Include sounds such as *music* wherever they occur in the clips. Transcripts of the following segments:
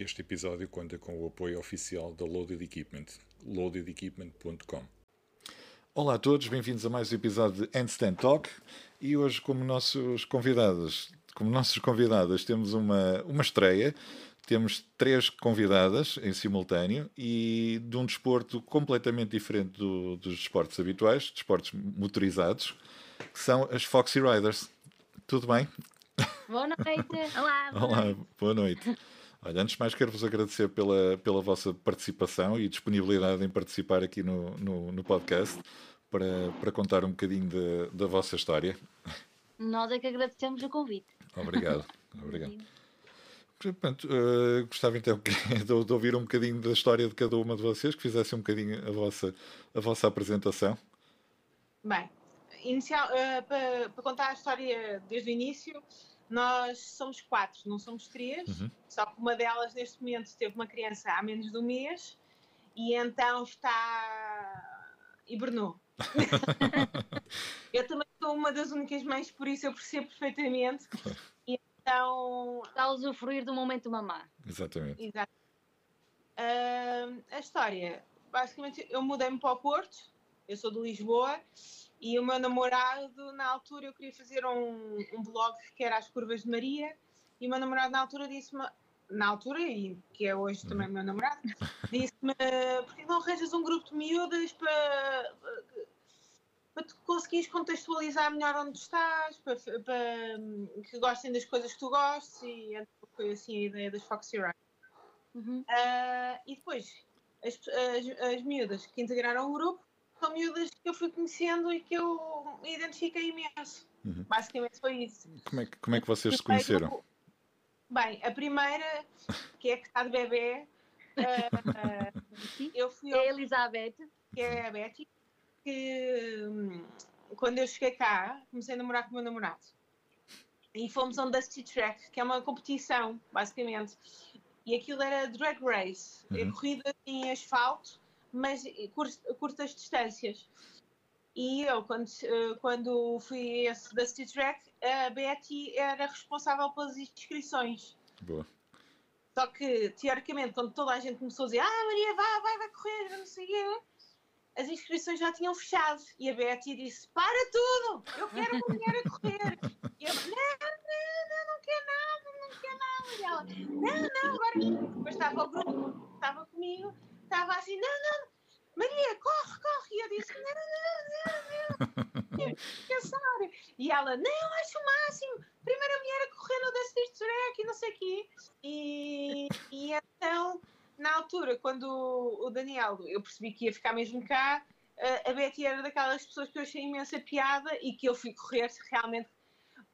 Este episódio conta com o apoio oficial da Loaded Equipment, loadedequipment.com. Olá a todos, bem-vindos a mais um episódio de Handstand Talk e hoje como nossos convidados, como nossos convidadas temos uma, uma estreia, temos três convidadas em simultâneo e de um desporto completamente diferente do, dos desportos habituais, desportos motorizados, que são as Foxy Riders. Tudo bem? Boa noite. Olá. *laughs* Boa Olá, boa noite. Olha, antes de mais quero-vos agradecer pela, pela vossa participação e disponibilidade em participar aqui no, no, no podcast para, para contar um bocadinho de, da vossa história. Nós é que agradecemos o convite. Obrigado. Obrigado. Portanto, uh, gostava então *laughs* de, de, ouvir um bocadinho da história de cada uma de vocês, que fizessem um bocadinho a vossa, a vossa apresentação. Bem, inicial, uh, para, para contar a história desde o início, nós somos quatro, não somos três, uhum. só que uma delas neste momento teve uma criança há menos de um mês e então está. hibernou. *laughs* eu também sou uma das únicas mães, por isso eu percebo perfeitamente. E então. Está a usufruir do momento mamá. Exatamente. Exato. Uh, a história, basicamente, eu mudei-me para o Porto, eu sou de Lisboa e o meu namorado, na altura, eu queria fazer um, um blog que era As Curvas de Maria, e o meu namorado, na altura, disse-me, na altura, e que é hoje também uhum. meu namorado, *laughs* disse-me: porque não arranjas um grupo de miúdas para, para tu conseguires contextualizar melhor onde estás, para, para que gostem das coisas que tu gostes, e então foi assim a ideia das Foxy Ride. Uhum. Uh, e depois, as, as, as miúdas que integraram o grupo são miúdas que eu fui conhecendo e que eu me identifiquei imenso. Uhum. Basicamente foi isso. Como é que, como é que vocês se conheceram? Bem, a primeira, que é que está de bebê, uh, *laughs* eu fui. É a Elizabeth. Que é a Betty, que hum, quando eu cheguei cá, comecei a namorar com o meu namorado. E fomos a um Dusty Track, que é uma competição, basicamente. E aquilo era drag race, é uhum. corrida em asfalto mas curtas distâncias. E eu, quando, eh, quando fui esse da City Track, a Betty era responsável pelas inscrições. Boa. Só que, teoricamente, quando toda a gente começou a dizer Ah, Maria, vai, vai, vai correr, não sei o quê, as inscrições já tinham fechado. E a Betty disse: Para tudo! Eu quero uma mulher a correr! E eu, não, não, não, não quer nada, não quer nada. E ela, não, não, agora. Depois estava o grupo, estava comigo estava assim, não, não, Maria, corre, corre. E eu disse, não, não, não, não. Pensar. E ela, não, acho o máximo. Primeira mulher a correr no Dusty Track e não sei o quê. E, e então, na altura, quando o Daniel, eu percebi que ia ficar mesmo cá, a Betty era daquelas pessoas que eu achei imensa piada e que eu fui correr realmente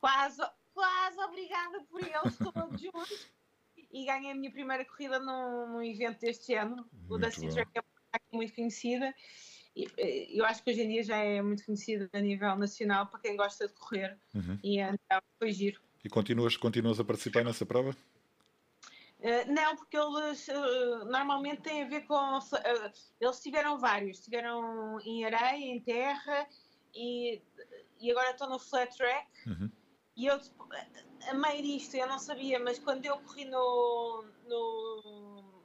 quase, quase obrigada por eles todos juntos e ganhei a minha primeira corrida num, num evento deste ano, muito o da Citrack, que é muito conhecida. E, eh, eu acho que hoje em dia já é muito conhecida a nível nacional para quem gosta de correr. Uhum. E então foi giro. E continuas, continuas a participar nessa prova? Uh, não, porque eles uh, normalmente têm a ver com. Uh, eles tiveram vários, tiveram em areia, em terra e, e agora estão no flat track. Uhum. E eu amei isto, eu não sabia, mas quando eu corri no, no,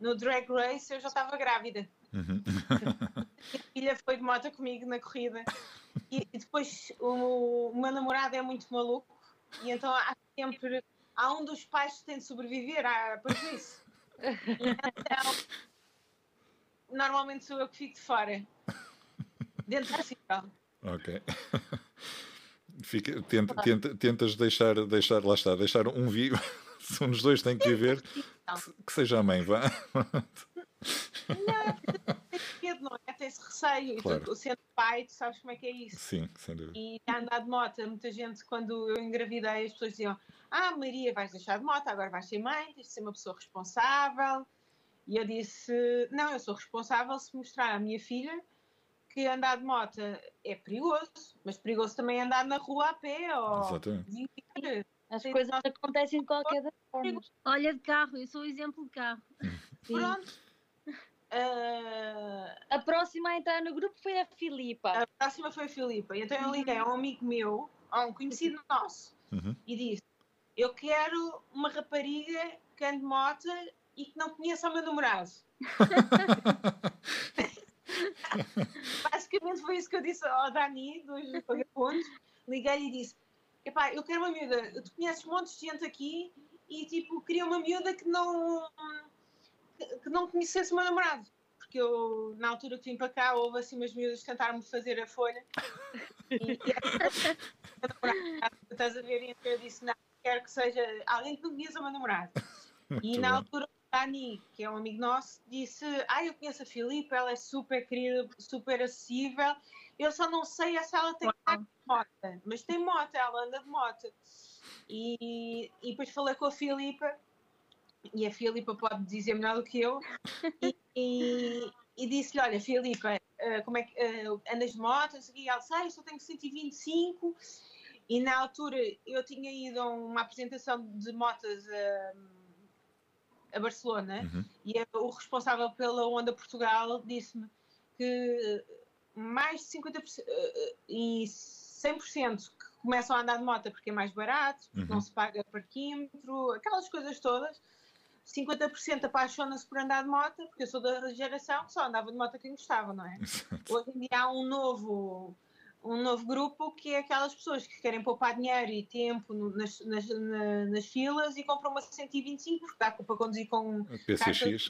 no Drag Race eu já estava grávida. Uhum. *laughs* a filha foi de moto comigo na corrida. E, e depois o, o, meu namorado é muito maluco e então há sempre há um dos pais que tem de sobreviver à isso. Então, normalmente sou eu que fico de fora. Dentro do possível. Ok. Fica, tenta, tenta, tentas deixar, deixar, lá está, deixar um vivo. *laughs* Se um dos dois tem que viver, que, que seja a mãe, vá. Não, medo, não é? Tem-se receio. Claro. Tu, sendo pai, tu sabes como é que é isso. Sim, sem dúvida. E andar de moto, muita gente, quando eu engravidei, as pessoas diziam: Ah, Maria, vais deixar de moto, agora vais ser mãe, tens de ser uma pessoa responsável. E eu disse: Não, eu sou responsável se mostrar à minha filha que andar de moto é perigoso, mas perigoso também andar na rua a pé ou Exatamente. As coisas acontecem de qualquer forma. Olha de carro, eu sou o exemplo de carro. *laughs* Pronto. Uh... A próxima a entrar no grupo foi a Filipa. A próxima foi a Filipa. Então eu liguei a um amigo meu, a um conhecido nosso, uhum. e disse: eu quero uma rapariga que ande de moto e que não conheça o meu namorado. *laughs* *laughs* Basicamente foi isso que eu disse ao Dani, dos vagabundos. Liguei-lhe e disse: Epá, eu quero uma miúda. Tu conheces montes de gente aqui e tipo, queria uma miúda que não, que não conhecesse o meu namorado. Porque eu, na altura que vim para cá, houve assim umas miúdas que tentaram-me fazer a folha. E, e estás a ver? Então eu disse: Não, quero que seja alguém que não conheça o meu namorado. E na altura Dani, que é um amigo nosso, disse: Ah, eu conheço a Filipe, ela é super querida, super acessível. Eu só não sei se ela tem moto, mas tem moto, ela anda de moto. E, e depois falei com a Filipa, e a Filipa pode dizer melhor do que eu, e, *laughs* e, e disse-lhe: Olha, Filipa, uh, como é que uh, andas de moto? E ela disse: Ah, eu só tenho 125. E na altura eu tinha ido a uma apresentação de motas. Uh, a Barcelona uhum. e o responsável pela Onda Portugal disse-me que mais de 50% uh, e 100% que começam a andar de moto porque é mais barato, porque uhum. não se paga parquímetro, aquelas coisas todas. 50% apaixona-se por andar de moto, porque eu sou da geração que só andava de moto quem gostava, não é? *laughs* Hoje em dia há um novo um novo grupo que é aquelas pessoas que querem poupar dinheiro e tempo no, nas, nas, na, nas, filas e compram uma 125 porque dá para conduzir com PCX.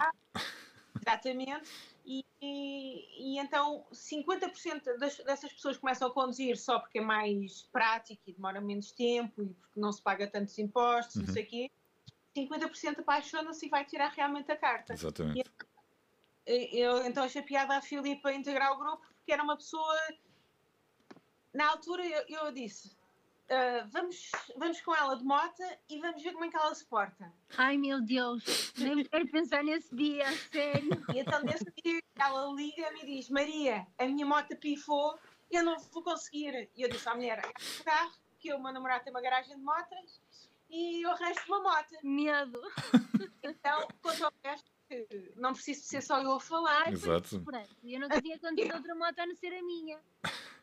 Exatamente. E, e, e, então 50% das, dessas pessoas começam a conduzir só porque é mais prático e demora menos tempo e porque não se paga tantos impostos, uhum. não sei o quê. 50% apaixona-se e vai tirar realmente a carta. Exatamente. E, eu então achei piada a Filipe a integrar o grupo porque era uma pessoa na altura eu, eu disse: uh, vamos, vamos com ela de moto e vamos ver como é que ela se porta. Ai meu Deus, nem quero pensar nesse dia, sério. E então nesse dia ela liga-me e diz: Maria, a minha moto pifou, eu não vou conseguir. E eu disse à mulher: o carro, que o meu namorado tem uma garagem de motas e eu arranjo uma moto. Medo. Então, quanto ao resto, não preciso ser só eu a falar. Exato. Eu não queria conduzir outra moto a não ser a minha.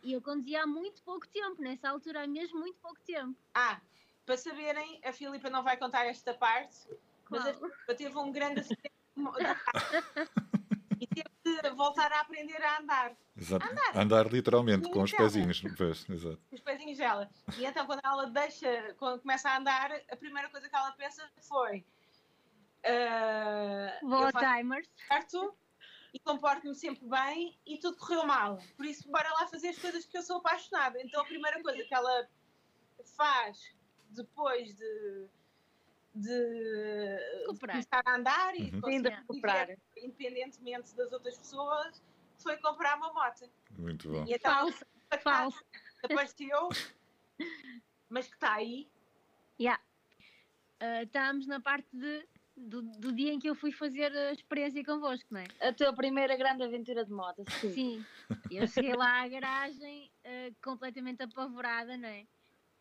E eu conduzia há muito pouco tempo, nessa altura há mesmo muito pouco tempo. Ah, para saberem, a Filipa não vai contar esta parte, mas a Filipa teve um grande acidente *laughs* e teve de voltar a aprender a andar. Exato. Andar, andar literalmente, com os pezinhos. Pois, exato. Os pezinhos dela. E então, quando ela deixa, quando começa a andar, a primeira coisa que ela pensa foi. Uh, Vou timers. Certo? E comporto-me sempre bem e tudo correu mal. Por isso, bora lá fazer as coisas que eu sou apaixonada. Então, a primeira coisa que ela faz depois de, de começar a andar e uhum. de viver independentemente das outras pessoas, foi comprar uma moto. Muito bom. E então, falso, falso. apareceu, *laughs* mas que está aí. Yeah. Uh, estamos na parte de do, do, dia em que eu fui fazer a experiência convosco, não é? A tua primeira grande aventura de moto, sim. Sim. Eu cheguei lá à garagem uh, completamente apavorada, não é?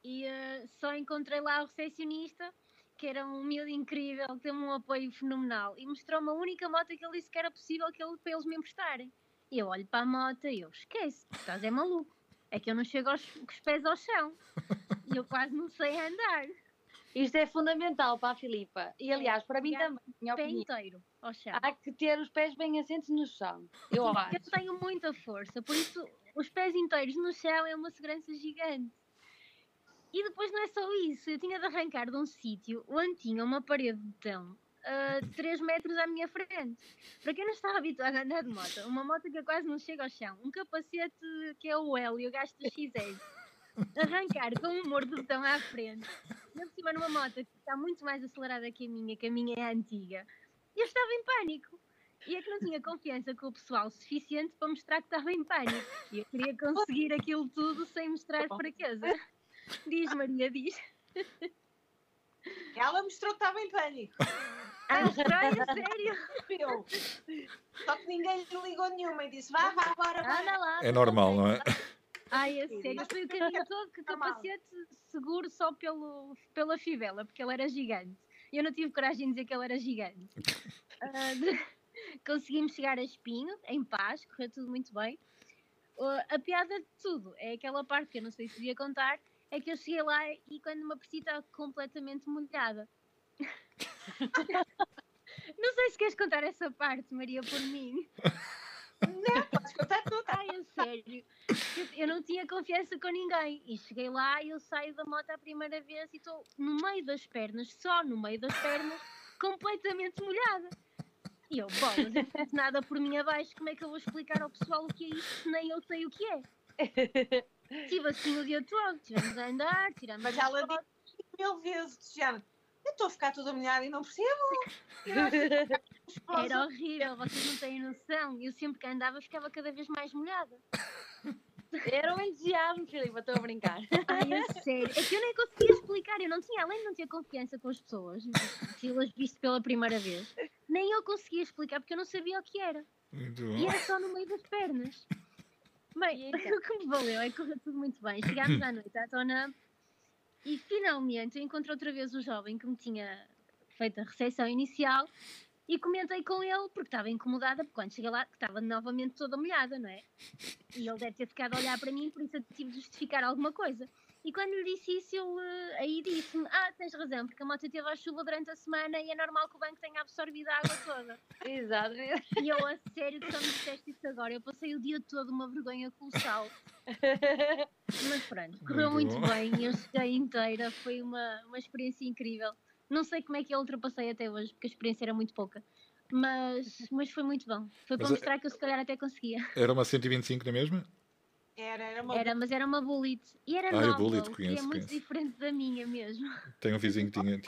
E uh, só encontrei lá o recepcionista, que era um miúdo incrível, que teve um apoio fenomenal, e mostrou-me a única moto que ele disse que era possível que ele, para eles me emprestarem. E eu olho para a moto e eu, esquece, estás é maluco. É que eu não chego aos, com os pés ao chão. E eu quase não sei andar. Isto é fundamental para a Filipa. E aliás, para mim também. Minha pé opinião, inteiro ao chão. Há que ter os pés bem assentos no chão. Eu acho. Eu tenho muita força, por isso os pés inteiros no chão é uma segurança gigante. E depois não é só isso, eu tinha de arrancar de um sítio onde tinha uma parede de betão uh, 3 metros à minha frente. Para quem não está habituado a andar de moto, uma moto que quase não chega ao chão, um capacete que é o L e eu gasto XS arrancar com um botão à frente, por cima numa moto que está muito mais acelerada que a minha, que a minha é antiga, eu estava em pânico. E é que não tinha confiança com o pessoal suficiente para mostrar que estava em pânico. E eu queria conseguir aquilo tudo sem mostrar fraqueza. Diz, Maria, diz. Ela mostrou que estava em pânico. Ah? É sério? Eu. Só que ninguém lhe ligou nenhuma e disse: vá, vá, bora, bora. Lá, é normal, não é? Ai, a sério, foi o caminho todo que capacete seguro só pelo, pela fivela, porque ele era gigante. Eu não tive coragem de dizer que ele era gigante. Uh, *laughs* de... *laughs* Conseguimos chegar a Espinho, em paz, correu tudo muito bem. Uh, a piada de tudo é aquela parte que eu não sei se devia contar, é que eu cheguei lá e quando me apercebi estava completamente molhada. *laughs* Não sei se queres contar essa parte, Maria, por mim. Contar tudo. Ai, é sério. Eu, eu não tinha confiança com ninguém. E cheguei lá e eu saio da moto a primeira vez e estou no meio das pernas, só no meio das pernas, completamente molhada. E eu, bom, mas eu não fiz nada por mim abaixo, como é que eu vou explicar ao pessoal o que é isto se nem eu sei o que é? *laughs* Estive assim o dia todo, tivemos a andar, tiramos Mas as ela disse mil vezes, género, eu estou a ficar toda molhada e não percebo. *laughs* Esposa- Era horrível, vocês não têm noção. Eu sempre que andava ficava cada vez mais molhada. Era um entusiasmo, Filipe, estou a brincar. Ai, a sério. É que eu nem conseguia explicar. Eu não tinha, além de não ter confiança com as pessoas, se las visto pela primeira vez, nem eu conseguia explicar porque eu não sabia o que era. Muito E bom. era só no meio das pernas. Bem, E *laughs* então? o que me valeu é que correu tudo muito bem. Chegámos à noite à Tona e finalmente encontrei outra vez o jovem que me tinha feito a recepção inicial e comentei com ele, porque estava incomodada, porque quando cheguei lá estava novamente toda molhada, não é? E ele deve ter ficado a olhar para mim, por isso eu tive de justificar alguma coisa. E quando lhe disse isso, ele eh, aí disse-me: Ah, tens razão, porque a moto teve a chuva durante a semana e é normal que o banco tenha absorvido a água toda. *laughs* Exato. E eu, a sério, que só me disseste isso agora. Eu passei o dia todo uma vergonha colossal. *laughs* Mas pronto, correu Muito muito, bem. Eu cheguei inteira. Foi uma, uma experiência incrível. Não sei como é que eu ultrapassei até hoje, porque a experiência era muito pouca. Mas, mas foi muito bom. Foi para Mas é- mostrar que eu se calhar até conseguia. Era uma 125 na mesma? Era, era uma Era, mas era uma bullet. E era Ah, a nova, bullet, que conheço, é muito conheço. diferente da minha mesmo. *laughs* Tenho um vizinho que tinha.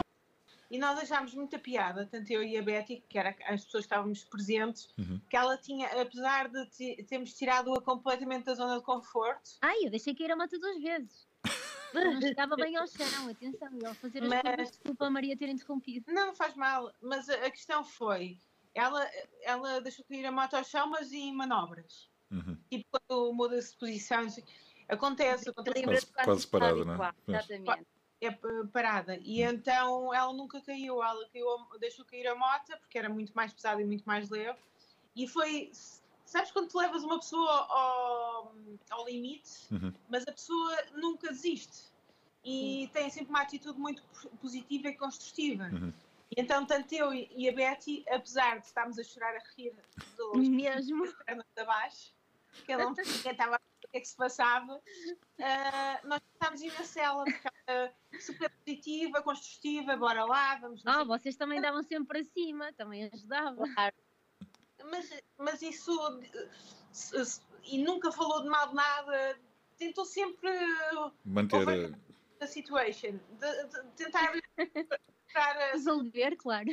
E nós achámos muita piada, tanto eu e a Betty, que era as pessoas que estávamos presentes, Uhum. que ela tinha, apesar de termos tirado-a completamente da zona de conforto, Ai, eu deixei cair a moto duas vezes. *laughs* Não chegava bem ao chão, atenção. E ao fazer as Mas- curvas, desculpa a Maria ter interrompido. não faz mal, mas a, a questão foi, ela, ela deixou cair a moto ao chão, mas em manobras. Uhum. Tipo, quando muda-se de sei- acontece, acontece Quase- quase parada, não é? Exatamente. é parada. E então ela nunca caiu, ela caiu, deixou cair a moto, porque era muito mais pesada e muito mais leve. E foi, sabes quando tu levas uma pessoa ao, ao limite, Uhum. mas a pessoa nunca desiste. E tem sempre uma atitude muito positiva e construtiva. Uhum. E então, tanto eu e a Betty, apesar de estarmos a chorar a rir dos Mesmo. *laughs* pernas abaixo, que ela não estava a ver o que é que se passava, ah, nós estávamos imenso ela, porque ela é super positiva, construtiva, bora lá, vamos Ah, sei vocês também davam sempre para cima, também ajudava. Claro. mas, mas isso e nunca falou de mal de nada, tentou sempre Manter. A- a situation, de, de tentar *laughs* Resolver, claro.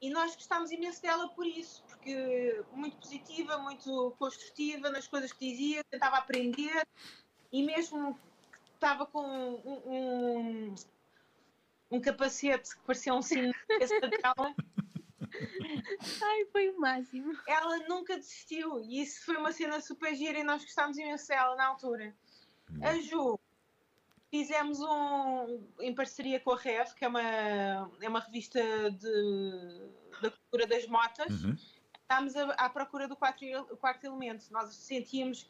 E nós gostámos imenso dela por isso, porque muito positiva, muito construtiva nas coisas que dizia, tentava aprender e mesmo que estava com um, um, um capacete que parecia um sino *laughs* Ai, foi o máximo. ela nunca desistiu e isso foi uma cena super gira e nós gostámos imenso dela na altura. A Ju, fizemos um em parceria com a REV, que é uma, é uma revista de, da cultura das motas. Uhum. Estávamos à, à procura do quarto, quarto elemento. Nós sentíamos.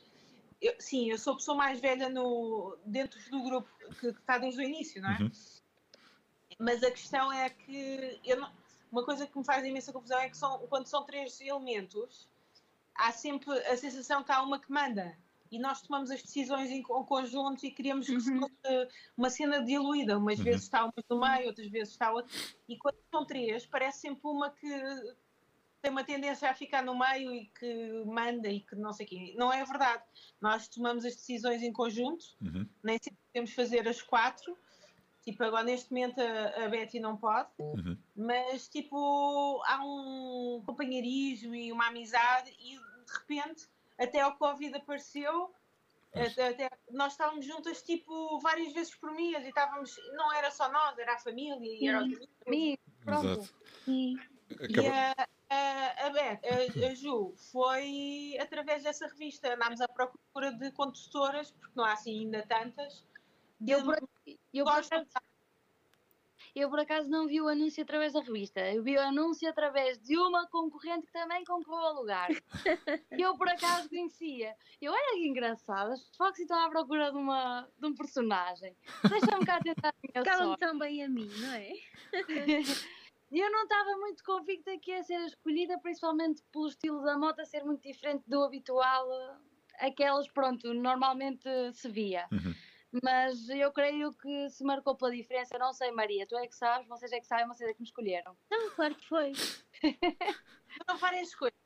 eu- sim, eu sou a pessoa mais velha no, dentro do grupo que, que está desde o início, não é? Uhum. Mas a questão é que eu não- uma coisa que me faz imensa confusão é que são, quando são três elementos, há sempre a sensação que há uma que manda. E nós tomamos as decisões em co- conjunto e queríamos que Uhum. fosse uma cena diluída. Umas Uhum. vezes está uma no meio, outras vezes está outra. E quando são três, parece sempre uma que tem uma tendência a ficar no meio e que manda e que não sei o quê. Não é verdade. Nós tomamos as decisões em conjunto, Uhum. nem sempre podemos fazer as quatro. Tipo, agora neste momento a, a Betty não pode, Uhum. mas tipo, há um companheirismo e uma amizade e de repente até o Covid apareceu. Até, até- nós estávamos juntas tipo várias vezes por mês e estávamos, não era só nós, era a família e era os Sim. amigos. Amigo, pronto. E a, a, a, Beth, a, a Ju foi através dessa revista. Andámos à procura de condutoras, porque não há assim ainda tantas. Eu, por, eu, por Eu por acaso não vi o anúncio através da revista, eu vi o anúncio através de uma concorrente que também concorreu ao lugar. que *laughs* eu por acaso conhecia. Eu olha que engraçado, as Foxy estão à procura de, uma, de um personagem. Deixa-me cá tentar a minha Calam bem a mim, não é? E *laughs* eu não estava muito convicta que ia ser escolhida, principalmente pelo estilo da moto ser muito diferente do habitual, eh, aquelas, pronto, normalmente se via. Uhum. Mas eu creio que se marcou pela diferença, não sei, Maria, tu é que sabes, vocês é que sabem, vocês é que me escolheram. Não, claro que foi. *laughs* Foram várias coisas.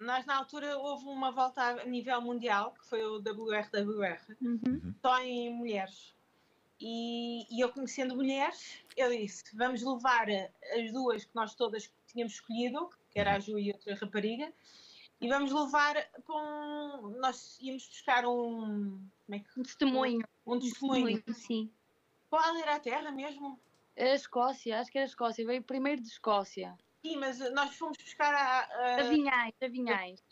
Nós, na altura, houve uma volta a nível mundial, que foi o WRWR, Uhum. só em mulheres. E, e eu, conhecendo mulheres, eu disse: vamos levar as duas que nós todas tínhamos escolhido, que era a Ju e outra rapariga, e vamos levar para um. Nós íamos buscar um. Como é que. Um testemunho. Um testemunho. Muito, sim. Qual era a terra mesmo? A Escócia, acho que era a Escócia, veio primeiro de Escócia. Sim, mas nós fomos buscar a. a- A Vinhais, a Vinhais.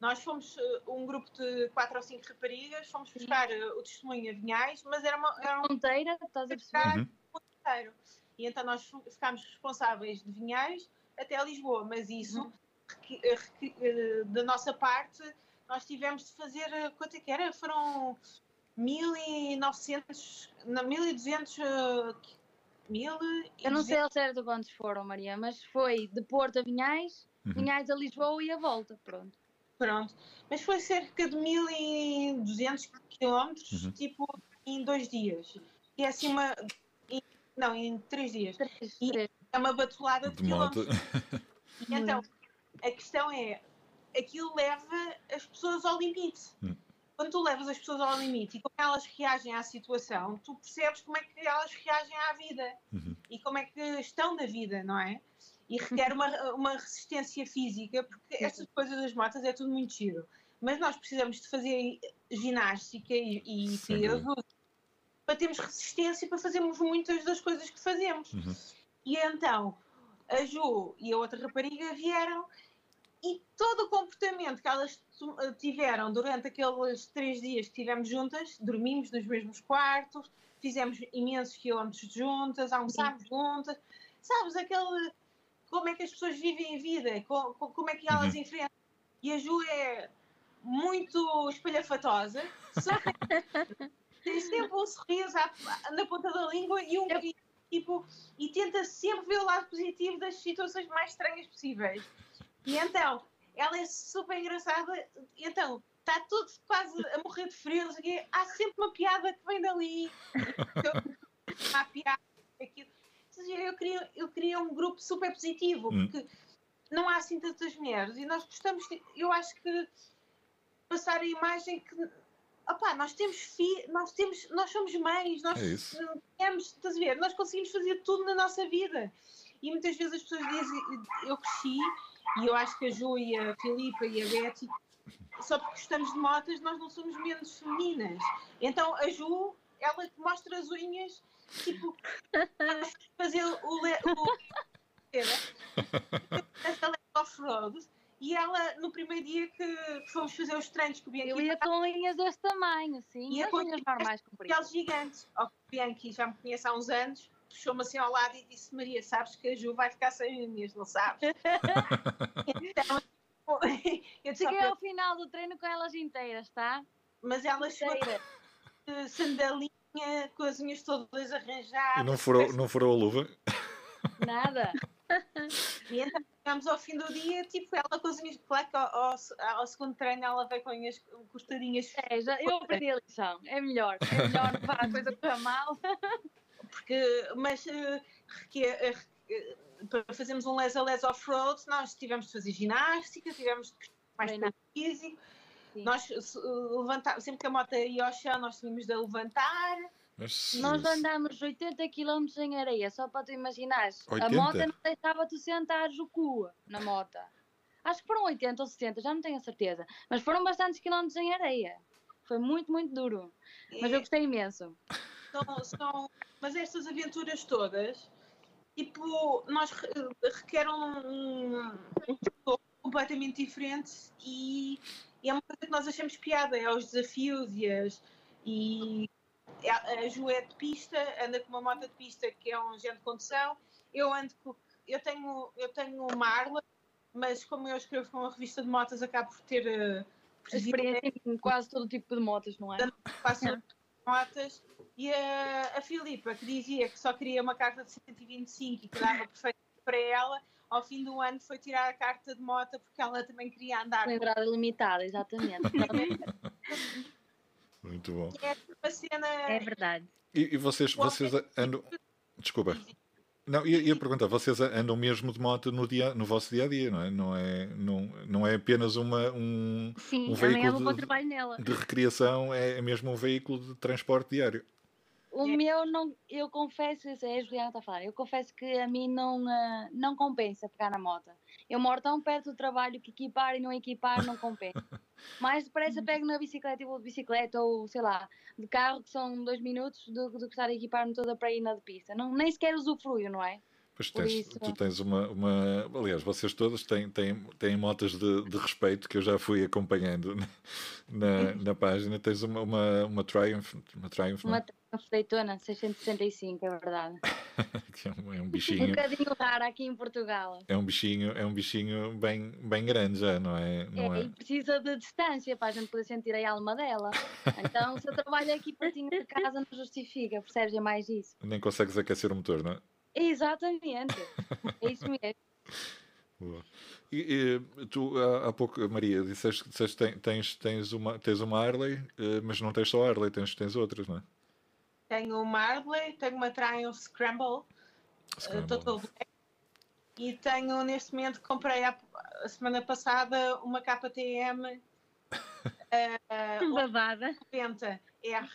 Nós fomos uh, um grupo de quatro ou cinco raparigas, fomos buscar uh, o testemunho a Vinhais, mas era, uma, era um Fronteira, estás a perceber? Uhum. inteiro. E então nós ficámos responsáveis de Vinhais até Lisboa, mas isso, Uhum. Eh, eh, da nossa parte, nós tivemos de fazer, eh, quanto é que era? Foram 1900, não, 1200, eh, mil e Eu não sei 200 ao certo quantos foram, Maria, mas foi de Porto a Vinhais, Uhum. Vinhais a Lisboa e a volta, pronto. Pronto, mas foi cerca de 1200 quilómetros, Uhum. tipo, em dois dias. E é assim uma. em- não, em três dias. Três, E- três. É uma batelada de, De moto. quilómetros. *laughs* E então, a questão é, aquilo leva as pessoas ao limite. Hum. Quando tu levas as pessoas ao limite e como elas reagem à situação, tu percebes como é que elas reagem à vida Uhum. e como é que estão na vida, não é? E requer uma, *laughs* uma resistência física, porque estas coisas das motas é tudo muito giro. Mas nós precisamos de fazer ginástica e, e peso para termos resistência para fazermos muitas das coisas que fazemos. Uhum. E então, a Ju e a outra rapariga vieram e todo o comportamento que elas tu- tiveram durante aqueles três dias que estivemos juntas, dormimos nos mesmos quartos, fizemos imensos quilómetros juntas, almoçámos juntas, sabes, aquele como é que as pessoas vivem a vida, co- co- como é que elas enfrentam. E a Ju é muito espalhafatosa, só que *laughs* tem sempre um sorriso à- na ponta da língua e um e, tipo, e tenta sempre ver o lado positivo das situações mais estranhas possíveis. E então, ela é super engraçada, então, está tudo quase a morrer de frio, não sei o quê. há sempre uma piada que vem dali. *laughs* Há piada, aquilo. Eu queria, eu queria um grupo super positivo, Hum. porque não há assim tantas mulheres e nós gostamos, de- eu acho que passar a imagem que opá, nós temos fi, nós temos, nós somos mães, nós É temos, estás a ver, nós conseguimos fazer tudo na nossa vida. E muitas vezes as pessoas dizem, eu cresci, e eu acho que a Ju e a Filipa e a Betty, só porque gostamos de motas, nós não somos menos femininas. Então a Ju, ela que mostra as unhas, tipo, fazer o, le- o *laughs* esta leve off-road. E ela, no primeiro dia que fomos fazer os treinos com o Bianchi, Eu ia com linhas deste tamanho, sim, Ia mas com linhas normais compridas. aqueles gigantes. O Bianchi já me conhece há uns anos, puxou-me assim ao lado e disse: Maria, sabes que a Ju vai ficar sem unhas, não sabes? *laughs* então, *laughs* eu Cheguei ao final do treino com elas inteiras, tá? mas ela chegou de sandalinha, com as unhas todas E arranjadas. não furou, não furou a luva? Nada. *laughs* E então chegamos ao fim do dia, tipo, ela com as unhas, claro que ao, ao, ao segundo treino ela veio com unhas cortadinhas, É, já, eu aprendi a lição. É melhor. É melhor *laughs* para a coisa correr mal. porque, mas eh, requer- eh, eh, para fazermos um les a les off-road, nós tivemos de fazer ginástica, tivemos de mais físico, nós levantar, sempre que a moto ia ao chão, nós tínhamos de levantar, Mas Nós andámos 80 km em areia, só para tu imaginares. 80? A moto não deixava tu sentares o cu na moto. Acho que foram 80 ou 60, já não tenho a certeza. Mas foram bastantes quilómetros em areia. Foi muito, muito duro. Mas eu E gostei imenso. são, são- mas estas aventuras todas, tipo, nós re- requer um, um, um completamente diferente e, e é uma coisa que nós achamos piada, é os desafios e as, e a Ju é de pista, anda com uma moto de pista que é um género de condução. Eu ando com, eu tenho, eu tenho uma Arla, mas como eu escrevo com uma revista de motas, acabo por ter uh, experiência em quase todo tipo de motas, não é? Quase motas. E a, a Filipa, que dizia que só queria uma carta de 125 e que dava perfeito para ela, ao fim do ano foi tirar a carta de moto porque ela também queria andar. Lembrada limitada, exatamente. *laughs* Muito bom. É uma cena. É verdade. E, e vocês, vocês andam. Desculpa. Não, ia, ia perguntar, vocês andam mesmo de moto no, dia, no vosso dia a dia, não é? Não é, não, não é apenas uma, um, Sim, um veículo de, de recreação, é mesmo um veículo de transporte diário. O é. meu não, eu confesso, é a Juliana está a falar, eu confesso que a mim não, uh, não compensa pegar na moto. Eu moro tão perto do trabalho que equipar e não equipar não compensa. *laughs* Mais depressa pego na bicicleta e vou de bicicleta ou sei lá, de carro que são dois minutos do, do que estar a equipar-me toda para ir na de pista. Não, nem sequer usufruo, não é? Pois tens, tu tens uma, uma. Aliás, vocês todos têm, têm, têm motas de, de respeito que eu já fui acompanhando *laughs* na, *laughs* na página. Tens uma, uma, uma Triumph. Uma Triumph, uma Triumph Daytona 665, é verdade. *laughs* é, um, é um bichinho. um bocadinho raro aqui em Portugal. É um bichinho, é um bichinho bem, bem grande já, não é? Não é, é? E precisa de distância para a gente poder sentir a alma dela. Então, se eu trabalho aqui pertinho de casa, não justifica, percebes? É mais isso. Nem consegues aquecer o motor, não é? Exatamente, é isso mesmo. Boa. E, e, tu há, há, pouco, Maria, disseste que tens, tens, uma, tens uma Harley, eh, mas não tens só Harley, tens, tens outras, não é? Tenho uma Harley, tenho uma Triumph Scramble, eh, Scramble. Uh, Total Black, e tenho neste momento, comprei a, a semana passada uma KTM uh, *laughs* babada 90 R.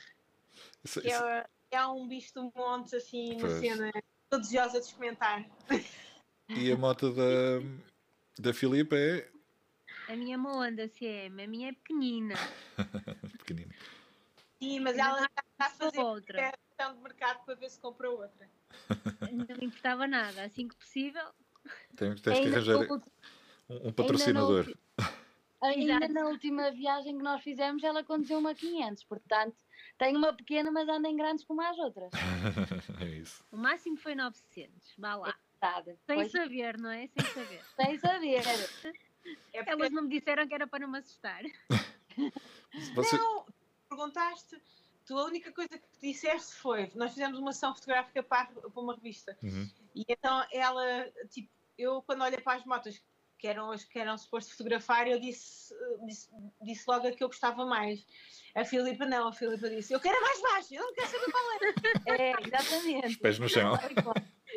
Isso, que isso... É, é um bicho do monte, assim, uma cena Estou desejosa de experimentar. E a moto da, da Filipa é? A minha é uma Honda CM, a minha é pequenina. *laughs* pequenina. Sim, mas ela está a fazer outra. questão de mercado para ver se compra outra. Não importava nada, assim que possível. Tens, tens que arranjar um, um patrocinador. Ainda, ainda na última viagem que nós fizemos, ela conduziu uma 500, portanto tenho uma pequena, mas anda em grandes como as outras. *laughs* é isso. O máximo foi 900, vá lá. É Sem pois... saber, não é? Sem saber. *laughs* Sem saber. É porque... Elas não me disseram que era para não me assustar. Você... Não, perguntaste. Tu a única coisa que disseste foi: nós fizemos uma ação fotográfica para, para uma revista. Uhum. E então ela, tipo, eu quando olho para as motas que eram as que eram suposto fotografar, eu disse, disse, disse logo a que eu gostava mais. A Filipa não, a Filipa disse: Eu quero a mais baixo, eu não quero saber qual é. *laughs* É, exatamente. Os pés no chão.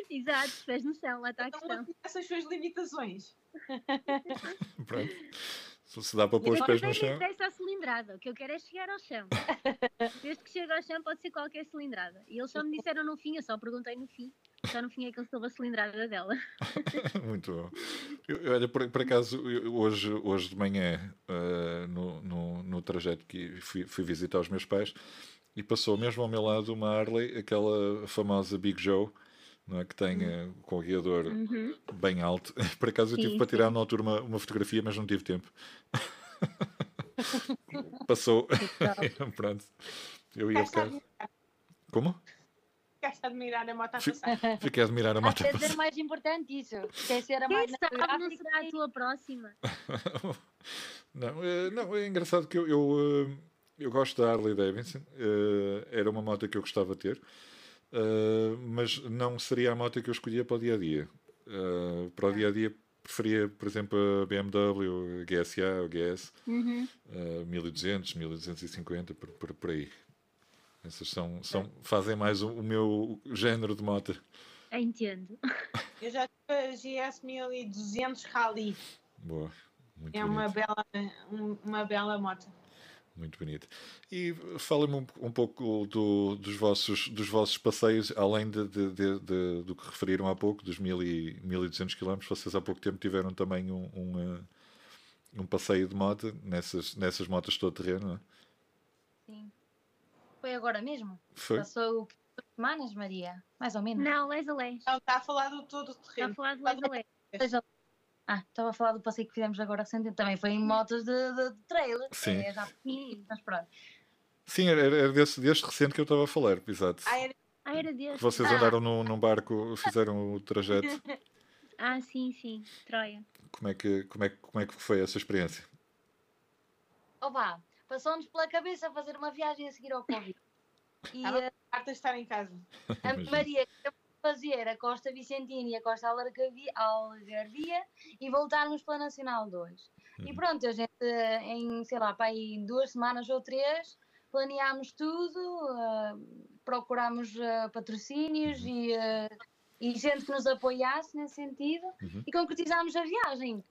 Exato, os pés no chão, lá está a questão. Essas suas limitações. Pronto. Se dá para pôr os pés no chão. Não interessa a cilindrada, o que eu quero é chegar ao chão. *laughs* Desde que chega ao chão pode ser qualquer cilindrada. E eles só me disseram no fim, eu só perguntei no fim. Só no fim é que ele soube a cilindrada dela. *laughs* Muito bom. Eu, olha, por, por acaso, eu, hoje, hoje de manhã, uh, no, no, no, trajeto que fui, fui, visitar os meus pais, e passou mesmo ao meu lado uma Harley, aquela famosa Big Joe, não é, que tem uh, com o guiador uhum. bem alto. *laughs* Por acaso eu tive sim, para tirar sim. na altura uma, uma fotografia, mas não tive tempo. *laughs* Passou. *laughs* Pronto. Eu ia ficar. Como? Ficaste a admirar a moto a passar. Fiquei a admirar a moto a passar. É mais importante isso. Quer ser a Quem mais sabe, não será a tua próxima. não, é, não, é engraçado que eu, eu, eh, eu gosto da Harley Davidson. Eh, era uma moto que eu gostava de ter. Mas não seria a moto que eu escolhia para o dia a dia. para o dia a dia preferia, por exemplo, a BMW, a GSA, o GS, uhum. 1200, 1250, por, por, por aí. Essas são, são, fazem mais o, o meu género de moto. Entendo. Eu já tive a GS 1200 Rally. Boa. Muito é uma bela, uma bela moto. Muito bonito. E fala-me um, um, pouco do, dos, vossos, dos vossos passeios, além de, de, de, de, do que referiram há pouco, dos 1000 e, 1200 km. Vocês há pouco tempo tiveram também um, um, uh, um passeio de moto nessas, nessas motas todo terreno, não é? Sim. Foi agora mesmo? Foi. Passou duas semanas, Maria? Mais ou menos? Não, les a les. Não, está a falar do todo o terreno. Está a falar do les a les. Ah, estava a falar do passeio que fizemos agora recentemente. Também foi em motos de, de, de trailer. Sim. É já pequenininho, mas pronto. Sim, era, era desse, deste recente que eu estava a falar, exato. Ah, era Ah, era desse. Vocês ah, andaram num, num barco, fizeram o trajeto. *laughs* Ah, sim, sim. Troia. Como é que, como é, que- como é que foi essa experiência? Opa, passou-nos pela cabeça fazer uma viagem a seguir ao Covid. *laughs* E Estava- eh, farta de estar em casa. a. *laughs* Maria queria fazer a Costa Vicentina e a Costa Algarvia, Algarvia e voltarmos pela Nacional 2. E Uhum. pronto, a gente em, sei lá, para aí duas semanas ou três, planeámos tudo, eh, procurámos eh, patrocínios e, eh, e gente que nos apoiasse nesse sentido Uhum. e concretizámos a viagem.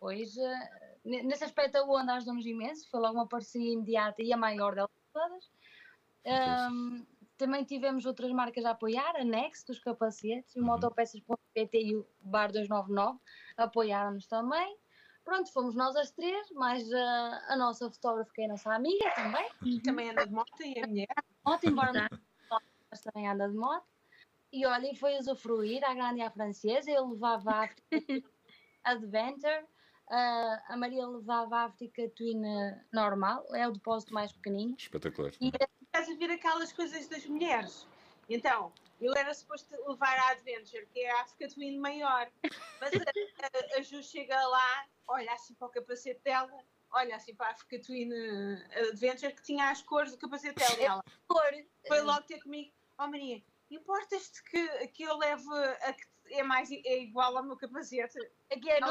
Ne- nesse aspecto, a onda ajudou-nos imenso, foi logo uma parceria imediata e a maior delas todas. Também tivemos outras marcas a apoiar, a Next, dos capacetes, o Uhum. Motopeças.pt e o Bar 299 apoiaram-nos também. Pronto, fomos nós as três, mais a, a nossa fotógrafa que é a nossa amiga também. E também anda de moto e a mulher. Moto, embora não mas também anda de moto. E olha, foi usufruir à grande e à francesa. Eu levava a Africa Adventure, ah, a Maria levava a Africa Twin normal, é o depósito mais pequenino. Espetacular. E Estás a ver aquelas coisas das mulheres. Então, eu era suposto levar a Adventure, que é a Africa Twin maior. Mas a, a, a Ju chega lá, olha assim para o capacete dela, olha assim para a Africa Twin Adventure, que tinha as cores do capacete dela. E ela *laughs* cor, foi logo ter comigo, ó Maria, importas-te que, que eu leve a que é, mais, é igual ao meu capacete? aqui é no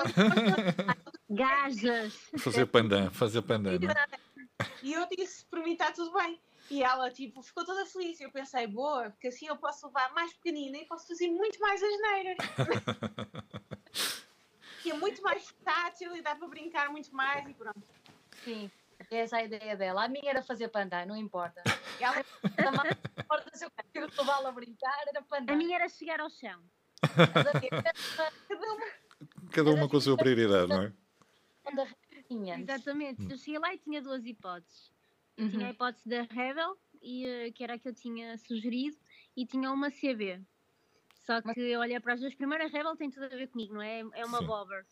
Gajas. Fazer pandan, fazer pandan. é? E eu disse, para mim está tudo bem. E ela, tipo, ficou toda feliz. Eu pensei, boa, porque assim eu posso levar mais pequenina e posso fazer muito mais asneiras. *laughs* que é muito mais portátil e dá para brincar muito mais e pronto. Sim, essa é a ideia dela. A minha era fazer pandan, não importa. E ela, Também não importa se eu quero levá-la a brincar, era pandan. A minha era chegar ao chão. cada uma, Cada uma com a sua prioridade, não é? Exatamente. Eu cheguei lá e tinha duas hipóteses. Uhum. Tinha a hipótese da Rebel, e, eh, que era a que eu tinha sugerido, e tinha uma CB. Só que eu olhei para as duas primeiras, a Rebel tem tudo a ver comigo, não é? É uma Sim. bobber.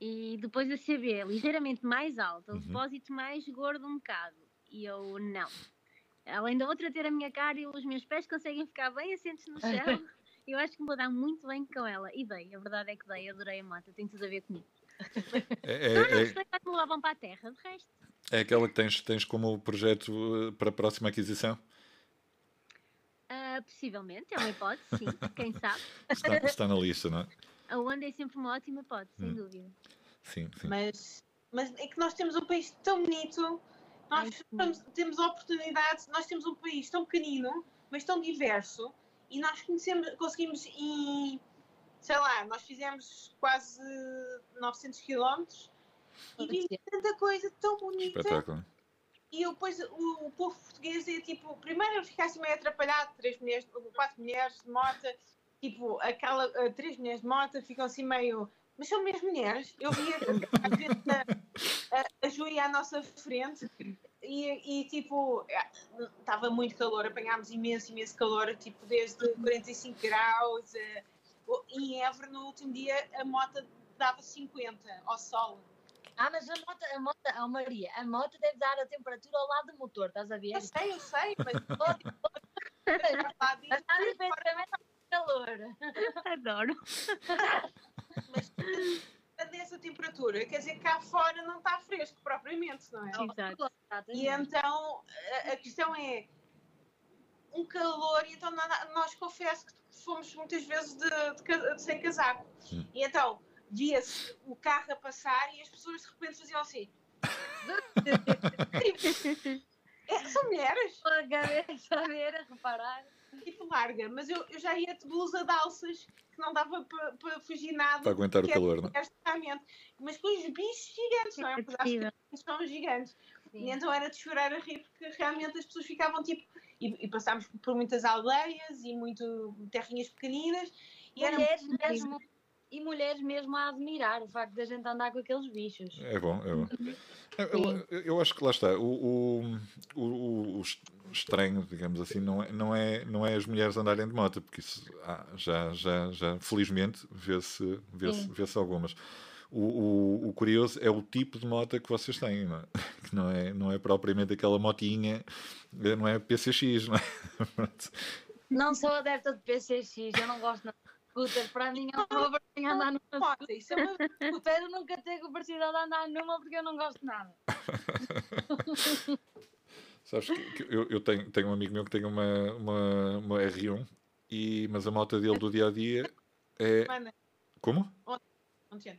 E depois a CB é ligeiramente mais alta, o Uhum. depósito mais gordo um bocado. E eu, não. Além da outra ter a minha cara e os meus pés conseguem ficar bem assentes no chão, *laughs* eu acho que me vou dar muito bem com ela. E dei, a verdade é que dei, adorei a moto, tem tudo a ver comigo. É, Não, não, é, levam para a terra, de resto. É aquela que tens, tens como projeto eh, para a próxima aquisição? Ah, possivelmente, é uma hipótese, sim, *laughs* quem sabe. Está, está na lista, não é? A Honda é sempre uma ótima hipótese, sem Hum. dúvida. Sim, sim. mas, mas é que nós temos um país tão bonito, nós É temos, temos oportunidades, nós temos um país tão pequenino, mas tão diverso, e nós conhecemos, conseguimos em, sei lá, nós fizemos quase 900 quilómetros e vimos tanta coisa tão bonita. Espetáculo. E eu, depois o, o povo português é tipo, primeiro eu fiquei assim meio atrapalhado, três mulheres, quatro mulheres de moto, tipo, aquela, eh, três mulheres de moto ficam assim meio, mas são mesmo mulheres? Eu *laughs* vezes a, a, a Ju ia à nossa frente e, e tipo, estava muito calor, apanhámos imenso, imenso calor, tipo, desde 45 graus, eh, em Évora no último dia a moto dava 50 ao sol. Ah, mas a moto, a moto, oh Maria, a moto deve dar a temperatura ao lado do motor, estás a ver? Eu sei, eu sei, mas *laughs* perfeitamente calor. Adoro. *laughs* mas nessa temperatura, quer dizer que cá fora não está fresco propriamente, não é? Exato. E então a, a questão é um calor, e então nós confesso que fomos muitas vezes de, de de sem casaco. Hum. E então via-se o carro a passar e as pessoas de repente faziam assim. *laughs* É, são mulheres, A ver, a reparar. tipo larga, mas eu, eu já ia de blusa de alças que não dava para pa fugir nada. Para aguentar o é calor, não é? Mas com os bichos gigantes, não é? Porque acho que são gigantes. Sim. E então era de chorar a rir, porque realmente as pessoas ficavam tipo. E, e passámos por muitas aldeias e muito terrinhas pequeninas. E era mulheres muito mesmo, e mulheres mesmo a admirar o facto da gente andar com aqueles bichos. É bom, é bom. Eu, eu- acho que lá está. O, o, o, o estranho, digamos assim, não é, não, é, não é as mulheres andarem de moto, porque isso ah, já, já, já, felizmente, vê-se vê Sim. vê algumas. O, o, o curioso é o tipo de moto que vocês têm, não é? *laughs* que não é, não é propriamente aquela motinha, não é PCX, não é? *laughs* Não sou adepta de PCX, eu não gosto de scooter. Para mim é uma vergonha andar numa Moto, isso é uma Espero nunca ter capacidade de andar numa porque eu não gosto de nada. *laughs* Sabes que, que eu, eu tenho, tenho um amigo meu que tem uma, uma, uma R1, e, mas a moto dele do dia a dia é. Como? Ontem.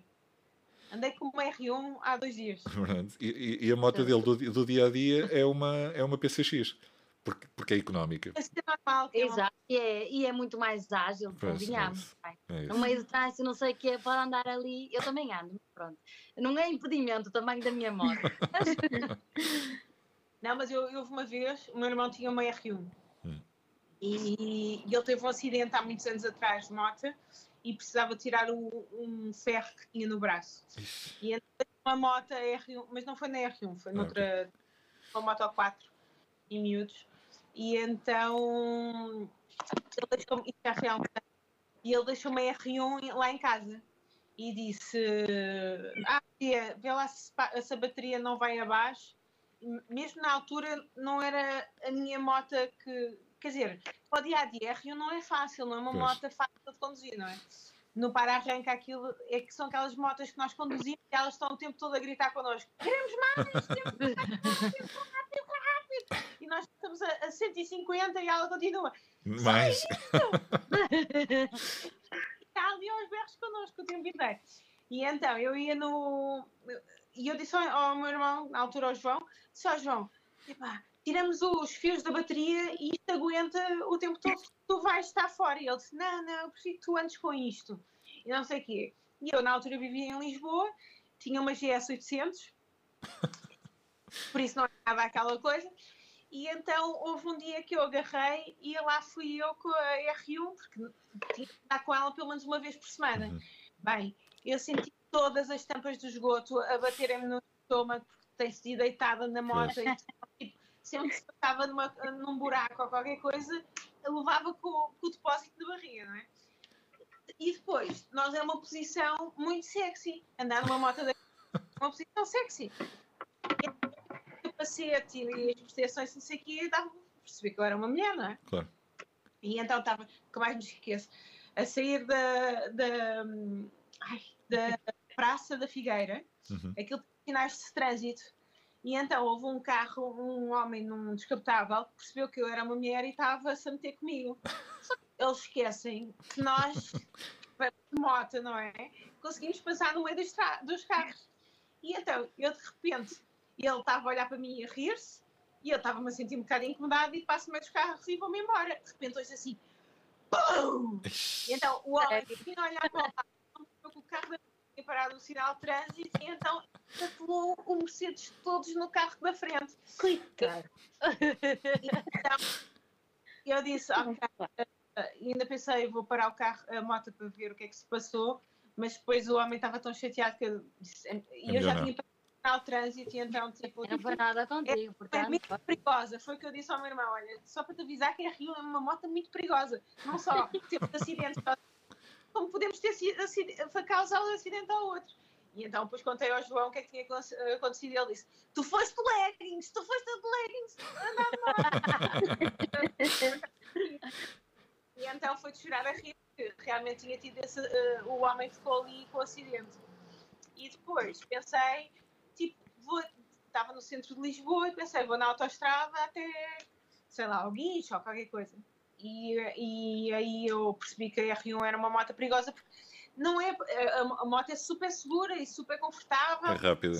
Andei com uma R1 há dois dias. *laughs* E, e- e a moto dele do, do dia a dia é uma, é uma PCX, porque, porque é económica. Isso é normal. é uma- Exato, e é, e é muito mais ágil, convenhamos. é No meio de trânsito, não sei o que é, para andar ali, eu também ando, mas pronto. Não é impedimento o tamanho da minha moto. *laughs* Não, mas eu, eu houve uma vez, o meu irmão tinha uma R1 Hum. e, e ele teve um acidente há muitos anos atrás de moto e precisava tirar o- um ferro que tinha no braço. Ixi, E então uma moto R1, mas não foi na R1, foi Ah, noutra, uma moto 4 em miúdos. E então ele deixou-me, isto é real, e ele deixou uma R1 lá em casa e disse: Ah, tia, vê lá se, pa- se a bateria não vai abaixo. Mesmo na altura, não era a minha moto que. Quer dizer, para o dia a dia, R1 não é fácil, não é uma Pois. moto fácil de conduzir, não é? No para-arranca, aquilo é que são aquelas motas que nós conduzimos e elas estão o tempo todo a gritar connosco: queremos mais, queremos mais, rápido, rápido. E nós estamos a, a 150 e ela continua. Mais. *laughs* está ali aos berros connosco o tempo inteiro. E então eu ia no. E eu disse ao, meu irmão, na altura ao João, disse ao João: "Epá, tiramos os fios da bateria e isto aguenta o tempo todo tu vais estar fora. E ele disse: Não, não, eu prefiro que tu andes com isto. E não sei o quê. E eu, na altura, vivia em Lisboa, tinha uma GS 800, por isso não nada aquela coisa. E então houve um dia que eu agarrei e lá fui eu com a R1, porque tinha que estar com ela pelo menos uma vez por semana. Uhum. Bem, eu senti todas as tampas do esgoto a baterem-me no estômago, porque tem-se de deitada na moto. E, tipo, sempre que se passava numa, num buraco ou qualquer coisa, levava com, com o depósito na barriga, não é? E depois, nós é uma posição muito sexy. Andar numa moto da *laughs* uma posição sexy. E capacete e as proteções, não sei o quê, dava perceber que eu era uma mulher, não é? Claro. E então estava, que mais me esqueço, a sair da, da, ai, da Praça da Figueira, Uhum. aquilo sinais de trânsito. E então houve um carro, um homem num descapotável, que percebeu que eu era uma mulher e estava-se a meter comigo. Só que eles esquecem que nós, de moto, não é? Conseguimos passar no meio dos, dos carros. E então, eu de repente, ele estava a olhar para mim e a rir-se, e eu estava-me a sentir um bocado incomodada e passo no meio dos carros e vou-me embora. De repente, ouço assim, BUM! E então o homem vinha a olhar para o lado, que o carro tinha parado o sinal de trânsito e então atolou o Mercedes todos no carro da frente. Coitado. Então, eu disse, ok, eh, e ainda pensei, vou parar o carro, a moto para ver o que é que se passou, mas depois o homem estava tão chateado que eu disse, e eu já tinha passado o sinal de trânsito e então tipo, Não foi nada contigo, é portanto. muito perigosa. Foi o que eu disse ao meu irmão: olha, só para te avisar que a Rio é uma moto muito perigosa. Não só *laughs* temos acidentes, como podemos ter causar um acidente ao outro. E então depois contei ao João o que é que tinha acon- acontecido e ele disse: Tu foste de leggings, tu foste de leggings, andar *laughs* E então foi de chorar a rir, que realmente tinha tido esse. eh, o homem ficou ali com o acidente. E depois pensei, tipo, vou. Estava no centro de Lisboa e pensei, vou na autoestrada até, sei lá, ao guincho ou qualquer coisa. E, e aí eu percebi que a R1 era uma moto perigosa porque não é. A, a moto é super segura e super confortável. É rápida.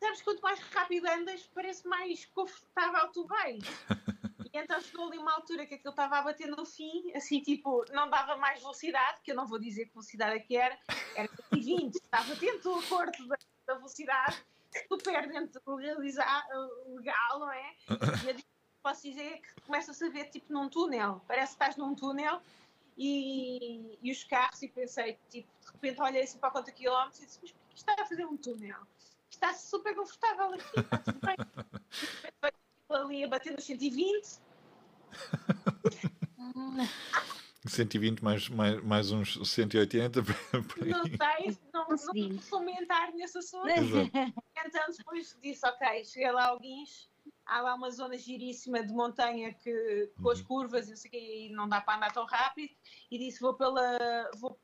Sabes, quanto mais rápido andas, parece mais confortável tu vais. *laughs* Então chegou ali uma altura que aquilo estava a bater no fim, assim, tipo, não dava mais velocidade, que eu não vou dizer que velocidade é que era, era 120, estava dentro do acordo da, da velocidade, super dentro do realizar, legal, não é? E eu disse, posso dizer que começa-se a ver, tipo, num túnel, parece que estás num túnel e, e os carros, e pensei, tipo, de repente olhei assim para a quilómetros e disse, mas porquê está a fazer um túnel? Está super confortável aqui, está tudo bem. *laughs* Ali a bater nos 120, 120 *laughs* mais, mais, mais uns 180 por Não sei, não, não vou comentar nesse assunto. Exato. Então depois disse, ok, cheguei lá ao Guincho, há lá uma zona giríssima de montanha que com as Uhum. curvas e não sei o quê, e não dá para andar tão rápido, e disse, vou, pela, vou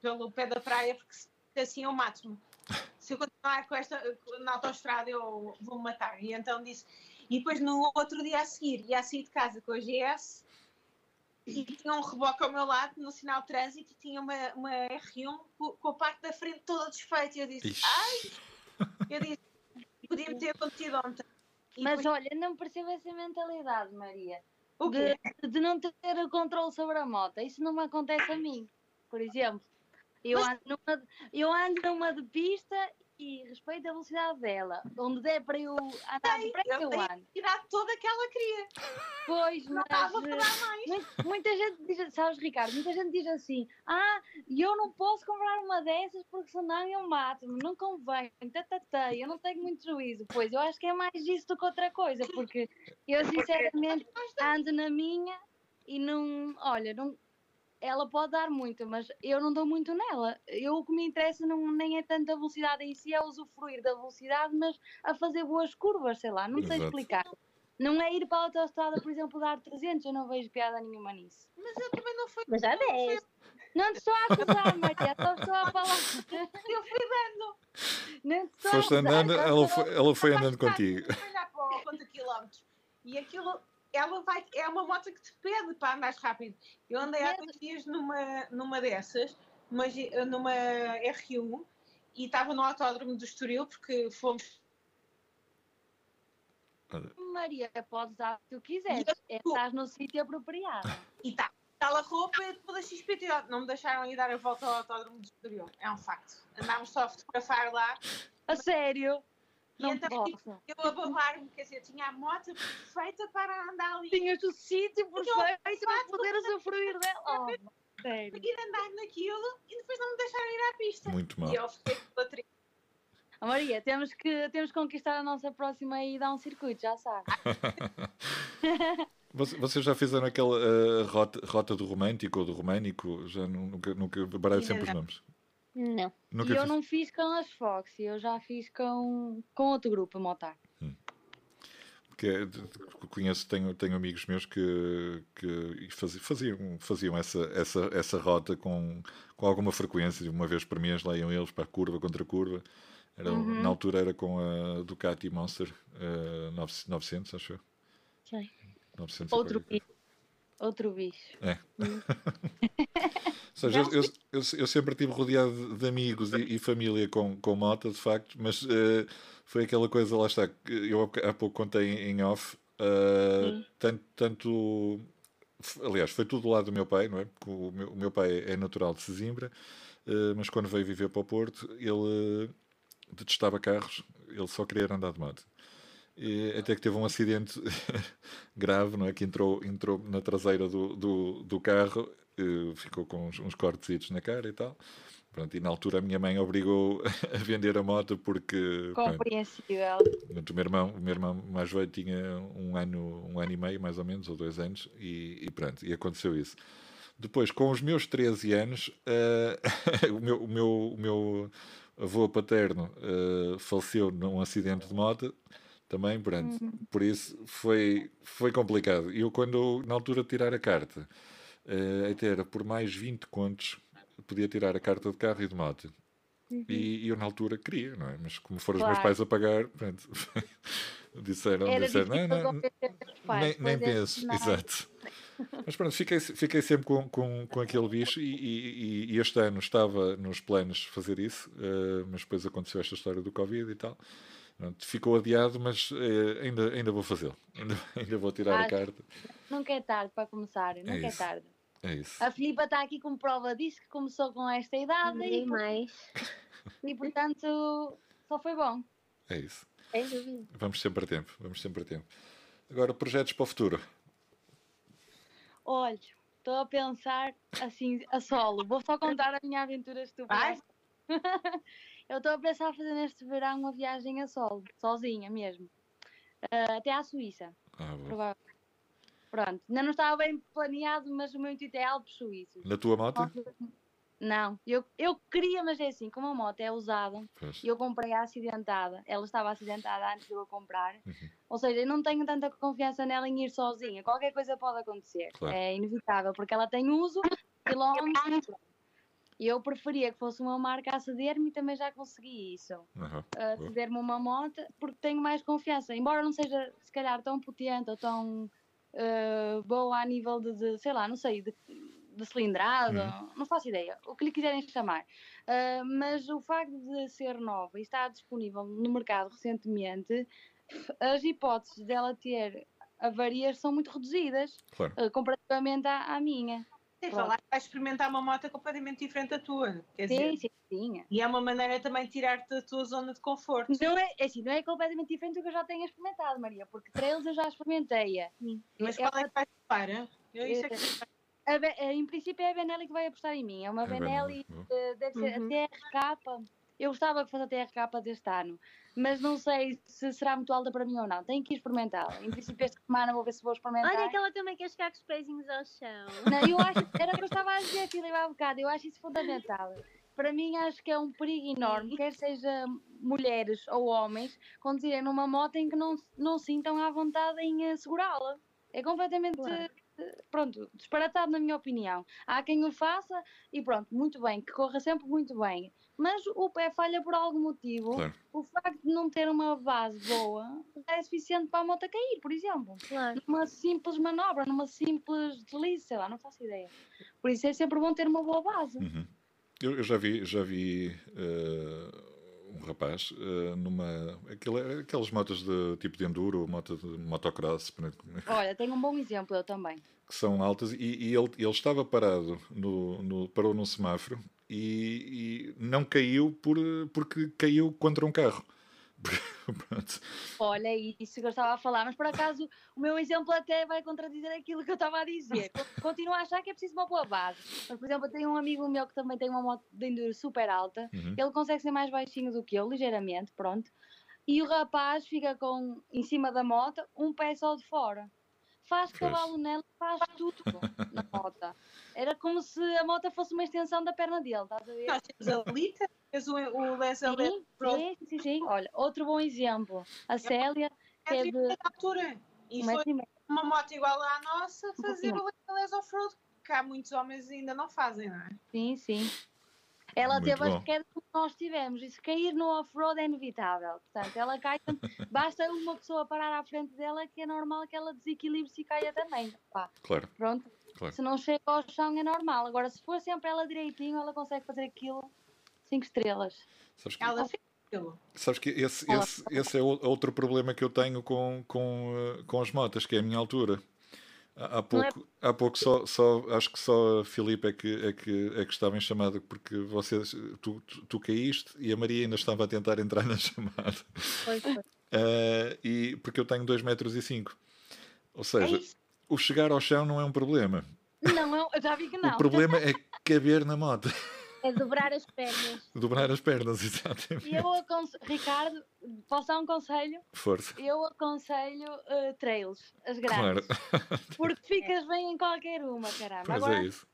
pelo pé da praia porque assim eu mato-me. Se eu continuar com esta, na autoestrada eu vou-me matar. E então disse, e depois no outro dia a seguir, ia a sair de casa com a GS, e tinha um reboque ao meu lado no sinal de trânsito e tinha uma, uma R1 com, com a parte da frente toda desfeita. E eu disse, Ixi. ai, eu disse, podia-me ter acontecido ontem. E Mas depois, olha, não percebo essa mentalidade, Maria. o quê? De, de não ter o controle sobre a moto. Isso não me acontece a mim, por exemplo. Eu, Mas- ando, numa, eu ando numa de pista e respeito a velocidade dela. Onde der para eu andar depressa, eu ando. Tirar toda que ela queria. Pois, Não mas dava para eh, mais. muita, muita gente diz, sabes, Ricardo, muita gente diz assim: ah, eu não posso comprar uma dessas porque senão eu mato-me, não convém, tatatei, eu não tenho muito juízo. Pois, eu acho que é mais isso do que outra coisa, porque eu sinceramente ando na minha e não, olha, não, ela pode dar muito, mas eu não dou muito nela. Eu o que me interessa não, nem é tanto a velocidade em si, é usufruir da velocidade, mas a fazer boas curvas, sei lá, não sei Exato. explicar. Não é ir para a autostrada, por exemplo, dar 300, eu não vejo piada nenhuma nisso. Mas eu também não fui. Mas já não fui- 10. Não te estou a acusar, Maria, só estou a falar. *laughs* Eu fui dando. Não te estou a Foste acusar, andando, ela foi, ela foi andando contigo. Fui olhar para o conta quilómetros. E aquilo, ela vai, é uma moto que te pede para andar rápido. Eu andei há dois dias numa, numa dessas, numa, numa R1, e estava no autódromo do Estoril, porque fomos. Maria, podes dar o que tu quiseres. É, estás no sítio apropriado. E tá. Aquela roupa é toda XPTO. Não me deixaram ir dar a volta ao autódromo do Estoril. É um facto. Andámos só a fotografar lá. A sério? E Não então posso. eu a babar-me, quer dizer, tinha a moto perfeita para andar ali. Tinhas o sítio perfeito para poder usufruir dela. *laughs* Oh, sério. ir andar naquilo e depois não me deixaram ir à pista. Muito mal. E eu fiquei triste. Oh, Maria, temos que, temos que conquistar a nossa próxima e dar um circuito, já. *laughs* Você- Vocês já fizeram aquela eh, rota, rota do romântico ou do românico? Já nu- nunca, nunca baralho sempre os nomes. Não. Nunca e eu fiz. não fiz com as Foxy, eu já fiz com, com outro grupo, a Motar. Porque é de- de- conheço, tenho, tenho amigos meus que, que fazi- faziam, faziam essa, essa, essa rota com, com alguma frequência, uma vez por mês lá iam eles para curva contra curva. Era, Uhum. Na altura era com a Ducati Monster eh, 900, acho eu. Sei. 900 e Outro qualquer bicho. Outro bicho. *laughs* Ou seja, eu, eu, eu, sempre estive rodeado de, de amigos e, e família com, com moto, de facto, mas eh, foi aquela coisa, lá está, que eu há pouco contei em, off, eh, tanto, tanto. Aliás, foi tudo do lado do meu pai, não é? Porque o meu, o meu pai é natural de Sesimbra, eh, mas quando veio viver para o Porto, ele detestava carros, ele só queria andar de moto. E até que teve um acidente *laughs* grave, não é? Que entrou, entrou na traseira do, do, do carro, ficou com uns, uns cortecitos na cara e tal. Pronto, e na altura a minha mãe obrigou *laughs* a vender a moto porque pronto, Compreensível. o meu irmão, o meu irmão mais velho tinha um ano, um ano e meio, mais ou menos, ou dois anos, e, e pronto, e aconteceu isso. Depois, com os meus 13 anos, eh, *laughs* o, meu, o, meu, o meu avô paterno eh, faleceu num acidente de moto, também, pronto, por isso foi, foi complicado. Eu, quando, na altura de tirar a carta, eh, até era por mais 20 contos, podia tirar a carta de carro e de moto. E, e eu na altura queria, não é? Mas como foram os meus Claro. pais a pagar, pronto, *laughs* disseram, Era disseram não, não, os pais. nem, nem é, penso, não. exato. Mas pronto, fiquei, fiquei sempre com, com, com aquele bicho e, e- e este ano estava nos planos fazer isso, eh, mas depois aconteceu esta história do Covid e tal. Pronto, ficou adiado, mas eh, ainda, ainda vou fazê-lo. *laughs* Ainda, ainda vou tirar a Ah, carta. Nunca é tarde para começar, nunca é isso. tarde. É isso. A Filipa está aqui como prova disso, que começou com esta idade Nem e, mais. *laughs* e, portanto só foi bom. É isso. Sem dúvida. Vamos sempre a tempo. Vamos sempre a tempo. Agora, projetos para o futuro. Olha, estou a pensar assim, a solo. Vou só contar a minha aventura estúpida. *laughs* Eu estou a pensar fazer neste verão uma viagem a solo, sozinha mesmo. Ah, até à Suíça, Ah. Pronto, ainda não estava bem planeado, mas o meu intuito é Alpes Suíços. Na tua moto? Não, eu, eu queria, mas é assim, como a moto é usada, e eu comprei a acidentada, ela estava acidentada antes de eu a comprar, Uhum. ou seja, eu não tenho tanta confiança nela em ir sozinha, qualquer coisa pode acontecer, Claro. é inevitável, porque ela tem uso, quilómetros, e eu preferia que fosse uma marca a ceder-me e também já consegui isso, a Boa. ceder-me uma moto, porque tenho mais confiança, embora não seja se calhar tão potente ou tão eh, boa a nível de, de, sei lá, não sei, de, de cilindrada, Uhum. não faço ideia, o que lhe quiserem chamar. Uh, mas o facto de ser nova e estar disponível no mercado recentemente, as hipóteses dela ter avarias são muito reduzidas Claro. uh, comparativamente à, à minha. Sem falar que vais experimentar uma moto completamente diferente da tua. Quer dizer, Sim, sim, sim. e é uma maneira também de tirar-te da tua zona de conforto. Não é, é assim, não é completamente diferente do que eu já tenho experimentado, Maria, porque trails eu já experimentei. Mas É qual é que vais para? Eu, isso é que A em princípio é a Benelli que vai apostar em mim. É uma É Benelli, boa. eh, deve ser Uhum. a TRK. Eu gostava que fosse a TRK deste ano, mas não sei se será muito alta para mim ou não. Tenho que experimentá-la. Em princípio, esta semana vou ver se vou experimentar. Olha que ela também quer chegar com os pezinhos ao chão. Não, eu acho, era o que eu estava a dizer, Filipe, há bocado. Eu acho isso fundamental. Para mim, acho que é um perigo enorme, quer seja mulheres ou homens, conduzirem numa moto em que não, não sintam à vontade em eh, segurá-la. É completamente, Claro. eh, pronto, disparatado na minha opinião. Há quem o faça e pronto, muito bem, que corra sempre muito bem. Mas o pé falha por algum motivo. Claro. O facto de não ter uma base boa já é suficiente para a moto cair, por exemplo Claro. numa simples manobra, numa simples deslize, sei lá, não faço ideia. Por isso é sempre bom ter uma boa base. Uhum. Eu, eu já vi, já vi eh, um rapaz eh, numa. Aquele, aquelas motos de tipo de enduro, moto de motocross, Olha, tenho um bom exemplo, eu também. que são altas, e, e ele, ele estava parado, no, no, parou num semáforo e, e não caiu por, porque caiu contra um carro. *laughs* Olha, isso que eu estava a falar, mas por acaso o meu exemplo até vai contradizer aquilo que eu estava a dizer. Con- *laughs* Continuo a achar que é preciso uma boa base. Mas, por exemplo, eu tenho um amigo meu que também tem uma moto de enduro super alta, Uhum. ele consegue ser mais baixinho do que eu, ligeiramente, pronto. E o rapaz fica com, em cima da moto, um pé só de fora. Faz cavalo nela, faz tudo na moto. Era como se a moto fosse uma extensão da perna dele, estás a ver? Nós temos a Lita, tens o, o Les Sim, Pro sim, sim, sim. Olha, outro bom exemplo. A Célia, que é de de altura. E um foi meio. uma moto igual à nossa fazer o Les Off-Road, que há muitos homens ainda não fazem, não é? Sim, sim. Ela Muito teve bom. as quedas que nós tivemos. E se cair no off-road é inevitável. Portanto, ela cai. *laughs* Basta uma pessoa parar à frente dela que é normal que ela desequilibre-se e caia também. Pá, Claro, pronto. Claro. Se não chega ao chão é normal. Agora, se for sempre ela direitinho, ela consegue fazer aquilo cinco estrelas. sabes que, Ela fez aquilo. sabes que esse, esse, esse é outro problema que eu tenho com, com, eh, com as motas, que é a minha altura. Há é- pouco, há pouco só, só, acho que só a Filipe é que, é, que, é que estava em chamada, porque vocês, tu, tu, tu caíste e a Maria ainda estava a tentar entrar na *laughs* chamada. Foi, foi. Eh, e, porque eu tenho 2 metros e 5. Ou É seja, isso. o chegar ao chão não é um problema. Não, eu eu já vi que não. O problema é caber na moto. É dobrar as pernas. *laughs* Dobrar as pernas, *laughs* E exatamente. eu aconselho, Ricardo, posso dar um conselho? Força. Eu aconselho eh, trails, as grandes. Claro. *laughs* Porque ficas bem em qualquer uma, caramba. Mas Agora, é isso.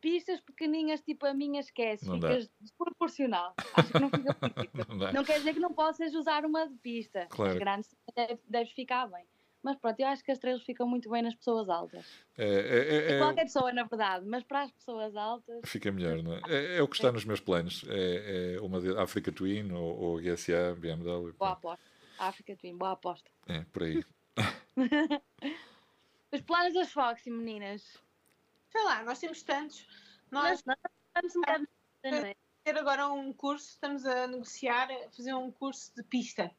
pistas pequenininhas, tipo a minha, esquece. Não dá. ficas desproporcional. Acho que não fica. Não dá. Não quer dizer que não possas usar uma de pista. Claro. As grandes deve- deves ficar bem. Mas pronto, eu acho que as trails ficam muito bem nas pessoas altas. É, é- é- é- Qualquer pessoa, na verdade, mas para as pessoas altas. Fica melhor, não é? É, é o que está nos meus planos. É, é uma de Africa Twin ou, ou GSA, BMW. Boa aposta. África Twin, boa aposta. É, por aí. *laughs* Os planos das Foxy, meninas. Sei lá, nós temos tantos. Nós Nós, nós estamos um bocado. Ter agora um curso, estamos a negociar, a fazer um curso de pista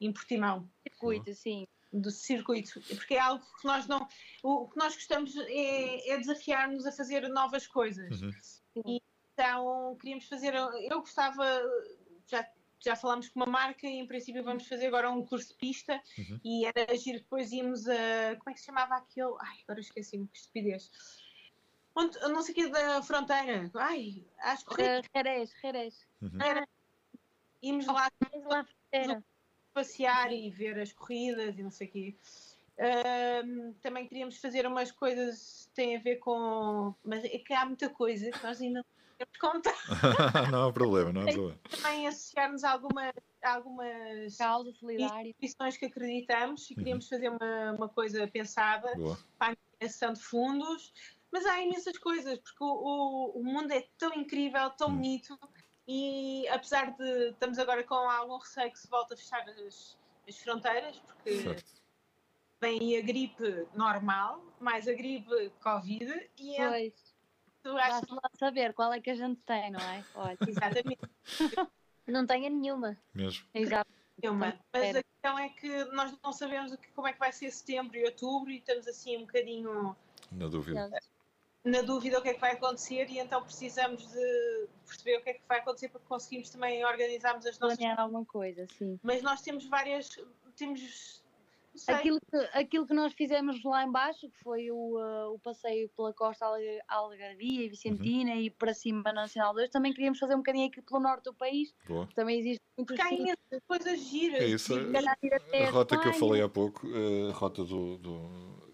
em Portimão. Circuito, sim. Do circuito, porque é algo que nós não. O que nós gostamos é, é desafiar-nos a fazer novas coisas. Uhum. Então queríamos fazer. Eu gostava. Já, já falámos com uma marca e em princípio vamos fazer agora um curso de pista Uhum. e era que depois íamos a. Como é que se chamava aquilo? Ai, agora esqueci-me, que estupidez. Onde, não sei o que da fronteira. Ai, acho que Uh, Jerez, Jerez. Uhum. era. Íamos lá Mas lá. Passear e ver as corridas e não sei o quê. Ahm, também queríamos fazer umas coisas que têm a ver com. Mas é que há muita coisa que nós ainda não temos contar. *laughs* não há problema, não há problema. Também associarmos a alguma, a algumas Causa solidária. instituições que acreditamos e Uhum. queríamos fazer uma, uma coisa pensada Boa. para a criação de fundos. Mas há imensas coisas, porque o, o, o mundo é tão incrível, tão Hum. bonito, e apesar de estamos agora com algum receio que se volte a fechar as, as fronteiras, porque Certo. vem aí a gripe normal, mais a gripe Covid, e então Pois, tu achas lá saber qual é que a gente tem, não é? Olha, *laughs* exatamente Não tenha nenhuma. Mesmo. exato. nenhuma. Mas a questão é que nós não sabemos o que- como é que vai ser setembro e outubro, e estamos assim um bocadinho Na dúvida. Na dúvida o que é que vai acontecer e então precisamos de perceber o que é que vai acontecer para que conseguimos também organizarmos as nossas. Planear alguma coisa, sim. Mas nós temos várias. Temos. Aquilo que, aquilo que nós fizemos lá embaixo, que foi o, uh, o passeio pela costa Alga- Algarvia e Vicentina e para cima na Nacional 2, também queríamos fazer um bocadinho aqui pelo norte do país, Boa. também existe muitos Porque há sítios, coisas giras. É isso, calhar ir até A rota que eu falei há pouco, a rota do, do.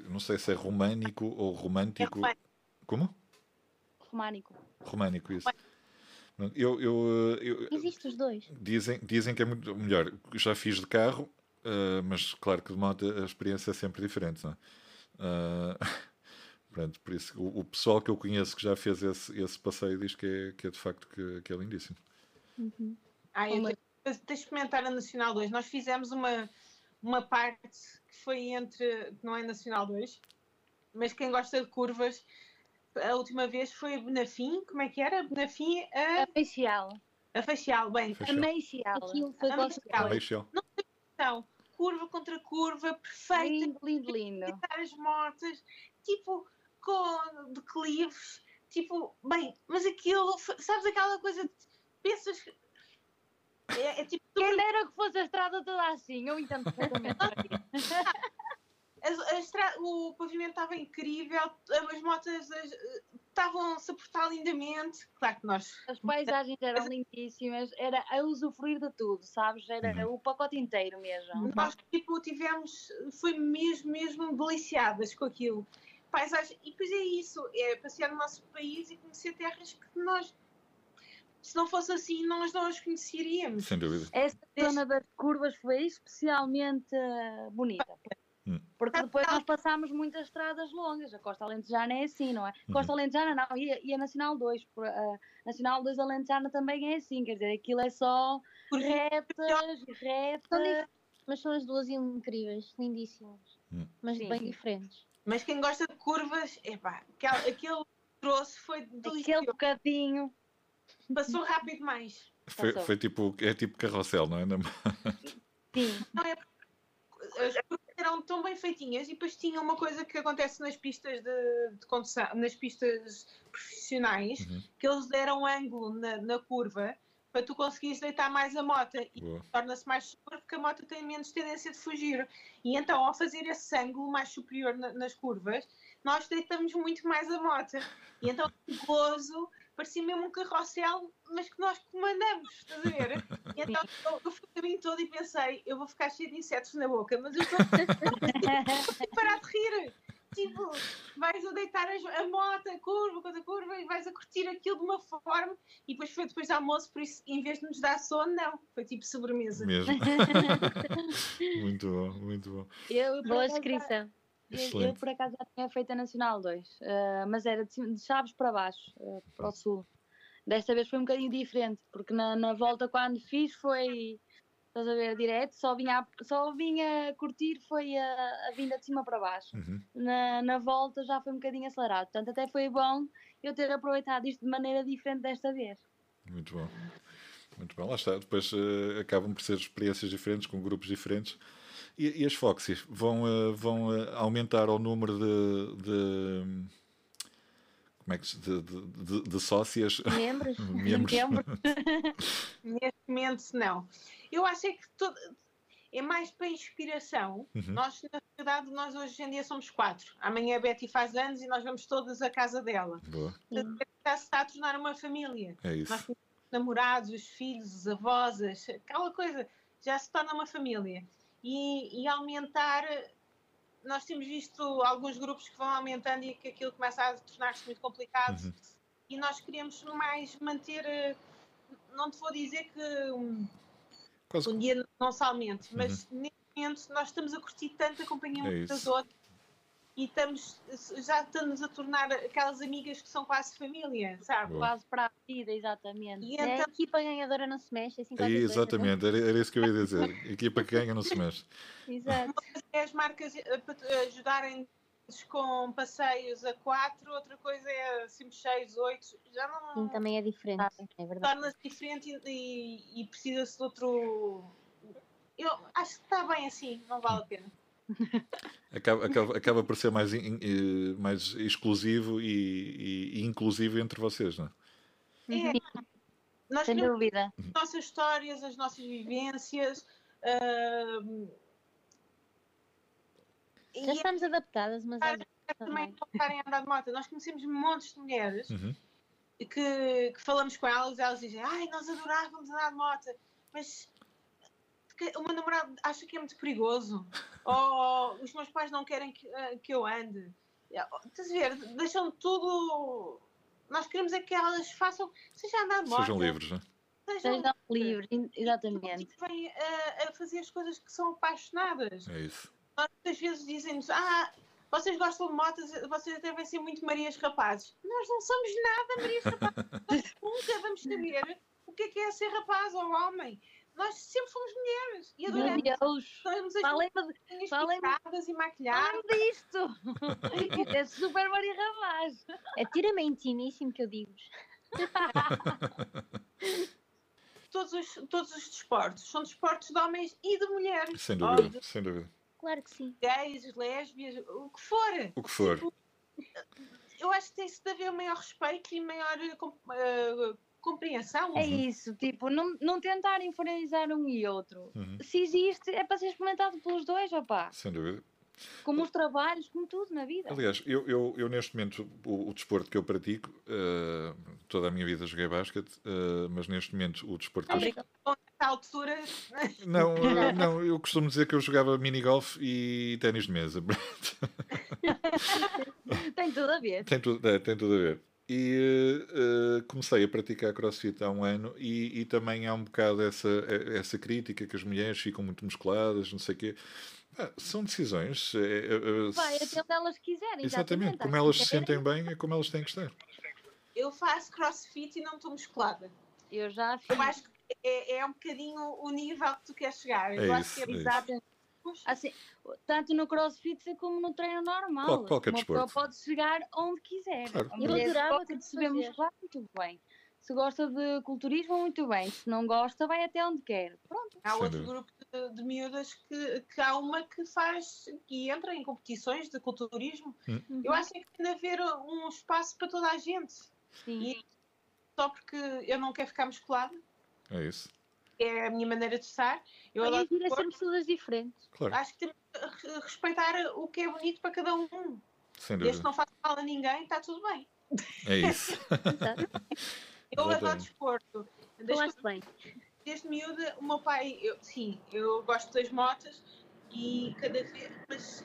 Não sei se é românico ou romântico. É romântico. Como? românico. Românico, isso. Eu, eu, eu, Existe os dois. dizem, dizem que é muito melhor. Já fiz de carro, eh, mas claro que de moto a experiência é sempre diferente, não é? Ah, *laughs* pronto, por isso o, o pessoal que eu conheço que já fez esse, esse passeio diz que é, que é de facto que, que é lindíssimo. Ah, eu é? tenho de experimentar a Nacional 2. Nós fizemos uma, uma parte que foi entre. que não é Nacional 2, mas quem gosta de curvas, a última vez foi a Benafim. Como é que era? Benafim A a, Meixial. a Facial. Bem, A Fechou. Meixial. Aquilo foi Ah, coisa. meio shell. então, curva contra curva, perfeita. Lindo, lindo, lindo. as motas, tipo, com declives, tipo, bem, mas aquilo, sabes aquela coisa de pensas que é, é tipo Quem dera que fosse a estrada toda assim, eu entendo perfeitamente. *laughs* *laughs* a- a estra- o pavimento estava incrível, as motas as- estavam-se a portar lindamente, claro que nós As paisagens eram lindíssimas, era a usufruir de tudo, sabes? Era Uhum. o pacote inteiro mesmo. Nós, tipo, tivemos, foi mesmo, mesmo deliciadas com aquilo. Paisagem, e depois é isso, é passear no nosso país e conhecer terras que nós, se não fosse assim, nós não as conheceríamos. Sem dúvida. Essa zona das curvas foi especialmente eh, bonita. Hum. Porque depois nós passámos muitas estradas longas. A Costa Alentejana é assim, não é? Costa Alentejana não, e a, e a Nacional 2. por- A Nacional 2 Alentejana também é assim, quer dizer, aquilo é só retas e São retas. mas são as duas incríveis, lindíssimas. Hum. Mas Sim, bem diferentes. Mas quem gosta de curvas, epá, aquele, aquele trouxe foi Aquele delicioso. bocadinho. Passou rápido demais. Foi, Passou. foi tipo, é tipo carrossel, não é? Sim, Não é as curvas eram tão bem feitinhas e depois tinha uma coisa que acontece nas pistas de, de condução, nas pistas profissionais, Uhum. que eles deram ângulo na, na curva para tu conseguires deitar mais a moto e torna-se mais seguro porque a moto tem menos tendência de fugir. E então, ao fazer esse ângulo mais superior na- nas curvas, nós deitamos muito mais a moto. E então, o gozo parecia mesmo um carrossel, mas que nós comandamos, estás a ver? *laughs* E então, eu, eu fui o caminho todo e pensei, eu vou ficar cheio de insetos na boca, mas eu estou a *laughs* parar de rir. Tipo, vais a deitar as- a moto, a curva, contra a curva, e vais a curtir aquilo de uma forma. E depois foi depois do almoço, por isso, em vez de nos dar sono, não. Foi tipo sobremesa. Mesmo. *laughs* muito bom, muito bom. eu, Boa descrição. Eu, eu, por acaso já tinha feito a Nacional 2, eh, mas era de, de Chaves para baixo, eh, para o sul. Desta vez foi um bocadinho diferente, porque na, na volta quando fiz foi, estás a ver, direto, só vinha, a- só vinha curtir foi a, a vinda de cima para baixo. Uhum. Na, na volta já foi um bocadinho acelerado, portanto até foi bom eu ter aproveitado isto de maneira diferente desta vez. Muito bom. Muito bom. Lá está. Depois eh, acabam por ser experiências diferentes, com grupos diferentes. E, e as Foxies vão, eh, vão eh, aumentar o número de. de como é que de, de, de, sócias, Membros? *laughs* membros. *laughs* Neste momento, não. Eu acho é que todo- é mais para inspiração. Uhum. Nós, na verdade, nós hoje em dia somos quatro. Amanhã a Betty faz anos e nós vamos todas à casa dela. Boa. Já se está a tornar uma família. É isso. Nós temos os namorados, os filhos, os avós, as- aquela coisa, já se torna uma família. E, e aumentar, nós temos visto alguns grupos que vão aumentando e que aquilo começa a tornar-se muito complicado. Uhum. E nós queremos mais manter. eh, Não te vou dizer que Quase dia não se aumente, mas neste momento nós estamos a curtir tanto a companhia Uhum. É das outras e estamos, já estamos a tornar aquelas amigas que são quase família, sabe? Quase para a vida, exatamente. E É, a então, equipa ganhadora não se mexe, assim não? exatamente, era, era isso que eu ia dizer. Equipa que ganha não se mexe. Exato. é as marcas ajudarem com passeios a quatro, outra coisa é cinco, seis, oito, já não Sim, também é diferente, é verdade. torna-se diferente e, e- e precisa-se de outro. Eu acho que está bem assim, não vale a pena. Acaba, acaba, acaba por ser mais, in- eh, mais exclusivo e, e- e inclusivo entre vocês, não é? É, nós Sem dúvida. as nossas histórias, as nossas vivências. e Já estamos adaptadas, mas é também também. voltarem a andar de moto. Nós conhecemos montes de mulheres Uhum. que, que falamos com elas e elas dizem ai, nós adorávamos andar de moto, mas que o meu namorado acha que é muito perigoso ou os meus pais não querem que, eh, que eu ande. É, Estás a ver? Deixam tudo. Nós queremos é que elas façam, seja andar de moto, Sejam livres, não é? sejam Sejam livres, exatamente. motivem a, a fazer as coisas que são apaixonadas. É isso. Nós muitas vezes dizem-nos, ah, vocês gostam de motas, vocês devem ser muito Marias Rapazes. Nós não somos nada Marias Rapazes. *laughs* Nós nunca vamos saber o que é, que é ser rapaz ou homem. Nós sempre fomos mulheres e Meu adoramos. Deus! Estamos as pintadas e maquilhadas. falem disto! *laughs* é super Maria Rapaz! Atira-me é intimíssimo que eu digo-vos. *laughs* Todos os, todos os desportos são desportos de homens e de mulheres. Sem dúvida, de sem dúvida. Claro que sim. gays, lésbias, o que for. O que for. Eu acho que tem-se de haver maior respeito e maior eh, compreensão. É isso, tipo, não, não tentar infernizar um e outro. Uhum. Se existe, é para ser experimentado pelos dois, opá. Sem dúvida. Como os trabalhos, como tudo na vida. Aliás, eu, eu, eu neste momento, o, o desporto que eu pratico, eh, toda a minha vida joguei basquete, eh, mas neste momento o desporto que eu, altura, Não, *laughs* eh, não, eu costumo dizer que eu jogava mini-golf e ténis de mesa. *laughs* Tem tudo a ver. tem, tudo, é, tem tudo a ver. E eh, comecei a praticar crossfit há um ano e, e também há um bocado essa, eh, essa crítica que as mulheres ficam muito musculadas, não sei o quê. Ah, são decisões. eh, eh, Vai até onde elas quiserem. Exatamente, como elas se sentem bem é como elas têm que estar. eu faço crossfit e não estou musculada. Eu já fiz. Eu acho que é, é um bocadinho o nível que tu queres chegar. Eu É acho isso, que é. Exato. Assim, tanto no crossfit como no treino normal. Qual- qualquer Uma pessoa desporto. pode chegar onde quiser. Claro. Eu adorava ter de muscular, muito bem. Se gosta de culturismo, muito bem. Se não gosta, vai até onde quer. Pronto. Há Sem outro dúvida. grupo de, de miúdas que, que há uma que faz que entra em competições de culturismo. Hum. Eu acho que tem de haver um espaço para toda a gente. Sim. E só porque eu não quero ficar musculada, É isso. É a minha maneira de estar. Eu Olha, adoro sermos todas diferentes. Claro, acho que temos que re- respeitar o que é bonito para cada um. sem Desde que dúvida. não faça mal a ninguém, está tudo bem. É isso. *laughs* Eu adoro desporto. Desde, Falaste bem. desde miúda, o meu pai, eu, sim, eu gosto das motas e cada vez. Mas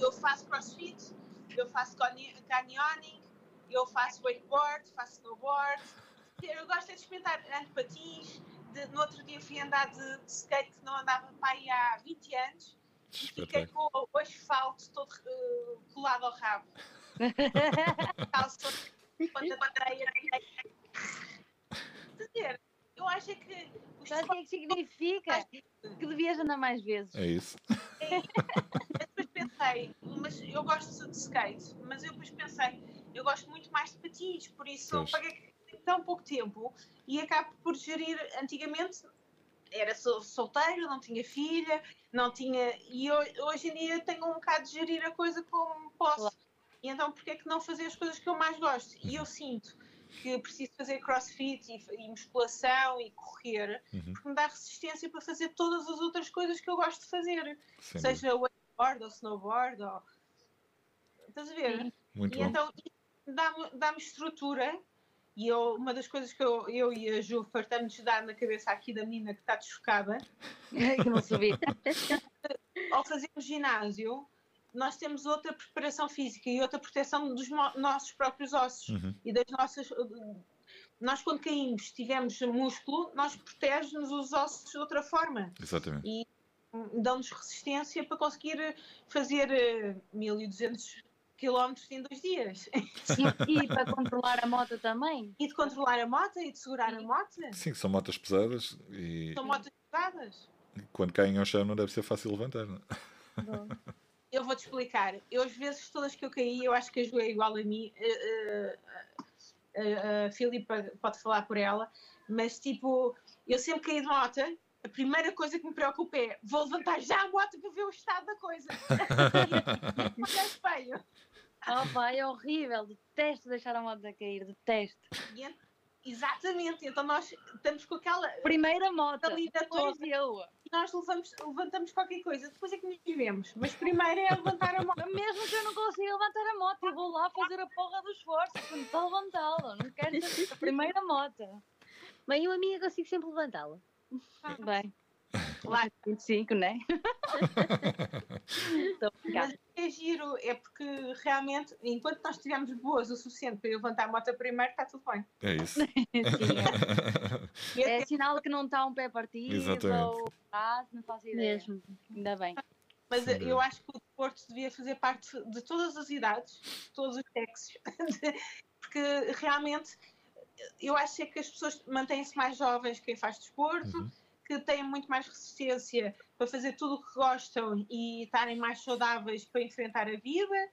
eu faço crossfit, eu faço canyoning, eu faço wakeboard, faço snowboard. Eu gosto é de experimentar ando de patins. De, no outro dia fui andar de, de skate que não andava para aí há 20 anos e fiquei com o asfalto todo eh, colado ao rabo. *laughs* Calço, quando a bateria. Quer dizer, eu acho é que os Sabe o que é que significa? Que devias andar mais vezes. É isso. depois pensei, mas eu gosto de skate, mas eu depois pensei, eu gosto muito mais de patins, por isso eu Pois. paguei tão pouco tempo e acabo por gerir. Antigamente era sol- solteiro, não tinha filha, não tinha. E ho- hoje em dia tenho um bocado de gerir a coisa como posso. E então, porque é que não fazer as coisas que eu mais gosto? E eu sinto que preciso fazer crossfit e, e musculação e correr, Uhum. porque me dá resistência para fazer todas as outras coisas que eu gosto de fazer dúvida. seja wakeboard ou snowboard ou... Estás a ver? Sim. Muito e bom. então dá-me dá estrutura e eu, uma das coisas que eu, eu e a Ju fartamos de dar na cabeça aqui da menina que está desfocada *laughs* que não subi. *laughs* ao fazermos ginásio, nós temos outra preparação física e outra proteção dos nossos próprios ossos Uhum. e das nossas. Nós, quando caímos, tivemos músculo, nós protege-nos os ossos de outra forma Exatamente. e hum, dão-nos resistência para conseguir eh, fazer eh, 1200 quilómetros em dois dias E, e *laughs* para controlar a moto também. e de controlar a moto e de segurar a moto. Sim, são motas pesadas e São motos pesadas. quando caem ao chão não deve ser fácil levantar. Não? é? Bom. *laughs* Eu vou-te explicar. Eu, as vezes todas que eu caí, eu acho que a Ju é igual a mim. eh, eh, eh, a Filipa pode falar por ela, mas tipo, eu sempre caí de moto. A primeira coisa que me preocupa é vou levantar já a moto para ver o estado da coisa. e olhar espelho. Oh, pá, é horrível. Detesto deixar a moto a cair. Detesto. E ent- Exatamente, então nós estamos com aquela. Primeira moto. Ali da Depois toda. eu. Nós levamos, levantamos qualquer coisa, depois é que nos vivemos. Mas primeiro é levantar a *laughs* moto. Mesmo que eu não consiga levantar a moto, eu vou lá fazer a porra do esforço. Para só levantá-la. Não quero ser a primeira moto. Bem, eu a minha consigo sempre levantá-la. Bem. Lá 25, né? *laughs* Mas é giro, é porque realmente, enquanto nós estivermos boas o suficiente para eu levantar a moto primeiro, está tudo bem. É isso. *laughs* Sim, é. *laughs* É sinal que não está um pé partido Exatamente. ou braço, não faço ideia. Mesmo. Ainda bem. mas dúvida. eu acho que o desporto devia fazer parte de todas as idades, de todos os sexos, porque realmente eu acho é que as pessoas mantêm-se mais jovens quem faz desporto, Uhum. Que têm muito mais resistência para fazer tudo o que gostam e estarem mais saudáveis para enfrentar a vida,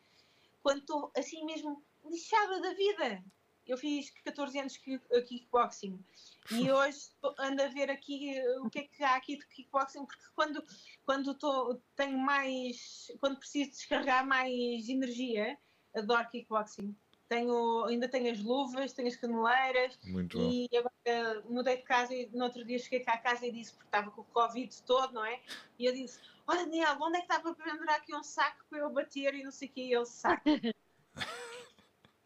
quando estou assim mesmo lixada da vida. Eu fiz 14 anos de uh, kickboxing e *laughs* hoje ando a ver aqui uh, o que é que há aqui de kickboxing, porque quando, quando tô, tenho mais, quando preciso descarregar mais energia, adoro kickboxing. Tenho, ainda tenho as luvas, tenho as caneleiras, Muito bom. e agora mudei de casa e no outro dia cheguei cá a casa e disse, porque estava com o Covid todo, não é? E eu disse, olha Daniel, onde é que dá para pendurar aqui um saco para eu bater e não sei o que, e ele saco. *laughs*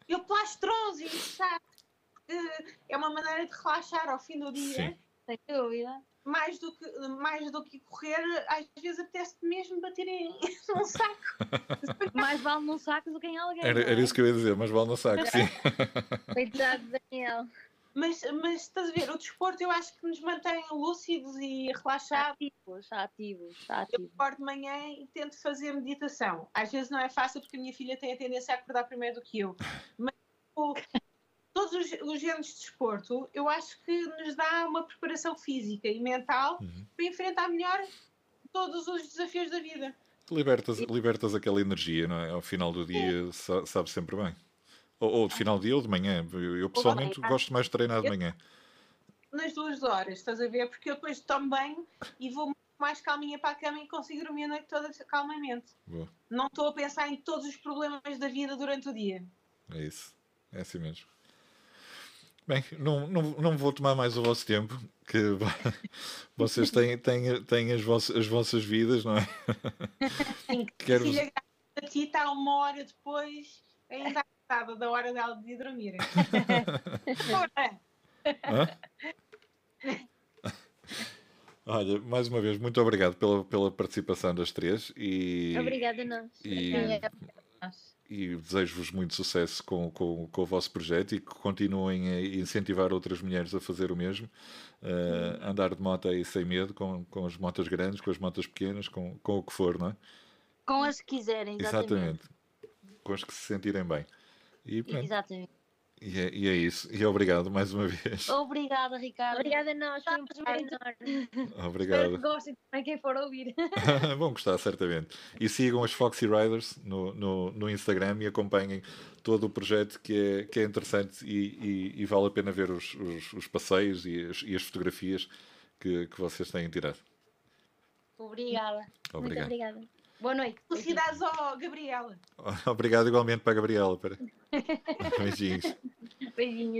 eu plastrons e saco. porque É uma maneira de relaxar ao fim do dia. Sim. Sem dúvida. Mais do, que, mais do que correr, às vezes apetece mesmo bater em *laughs* num saco. *laughs* Mais vale num saco do que em alguém. Era, não é? era isso que eu ia dizer, mas vale no saco, sim. *laughs* Coitado Daniel. Mas, mas estás a ver, o desporto eu acho que nos mantém lúcidos e relaxados. Ativos, ativos, Eu ativos. acordo de manhã e tento fazer meditação. Às vezes não é fácil porque a minha filha tem a tendência a acordar primeiro do que eu. Mas o- todos os, os géneros de desporto, eu acho que nos dá uma preparação física e mental Uhum. para enfrentar melhor todos os desafios da vida. Libertas, libertas aquela energia, não é? Ao final do dia, sa- sabe sempre bem. Ou, ou de final de dia ou de manhã. Eu, eu, pessoalmente manhã. gosto mais de treinar de manhã. Nas duas horas, estás a ver? Porque eu depois tomo banho e vou muito mais calminha para a cama e consigo dormir a noite toda calmamente. Boa. Não estou a pensar em todos os problemas da vida durante o dia. É isso. É assim mesmo. Bem, não, não, não vou tomar mais o vosso tempo, que *laughs* vocês têm, têm, têm as, vossas, as vossas vidas, não é? *laughs* Sim, *laughs* Quero- a filha grávida a ti está uma hora depois ainda acordada da hora dela de ir dormir. Olha, mais uma vez, muito obrigado pela, pela participação das três e, Obrigada a nós. e, Obrigada. E desejo-vos muito sucesso com, com, com o vosso projeto e que continuem a incentivar outras mulheres a fazer o mesmo, eh, andar de moto aí sem medo, com, com as motas grandes, com as motas pequenas, com, com o que for, não é? Com as que quiserem, exatamente. Exatamente. Com as que se sentirem bem. E, pronto, Exatamente. E, é, e é isso. E obrigado mais uma vez. Obrigada, Ricardo. Obrigada a nós. Foi um prazer muito- enorme. Espero que Obrigado. gostem também quem for ouvir. *laughs* Vão gostar, certamente. E sigam as Foxy Riders no, no, no Instagram e acompanhem todo o projeto que é, que é interessante e, e- e vale a pena ver os, os, os passeios e as, e as fotografias que, que vocês têm tirado. Obrigada. Muito Obrigado. obrigada. Boa noite. felicidades ao Gabriela. *laughs* Obrigado igualmente para a Gabriela. Para... *laughs* Beijinhos. Beijinhos.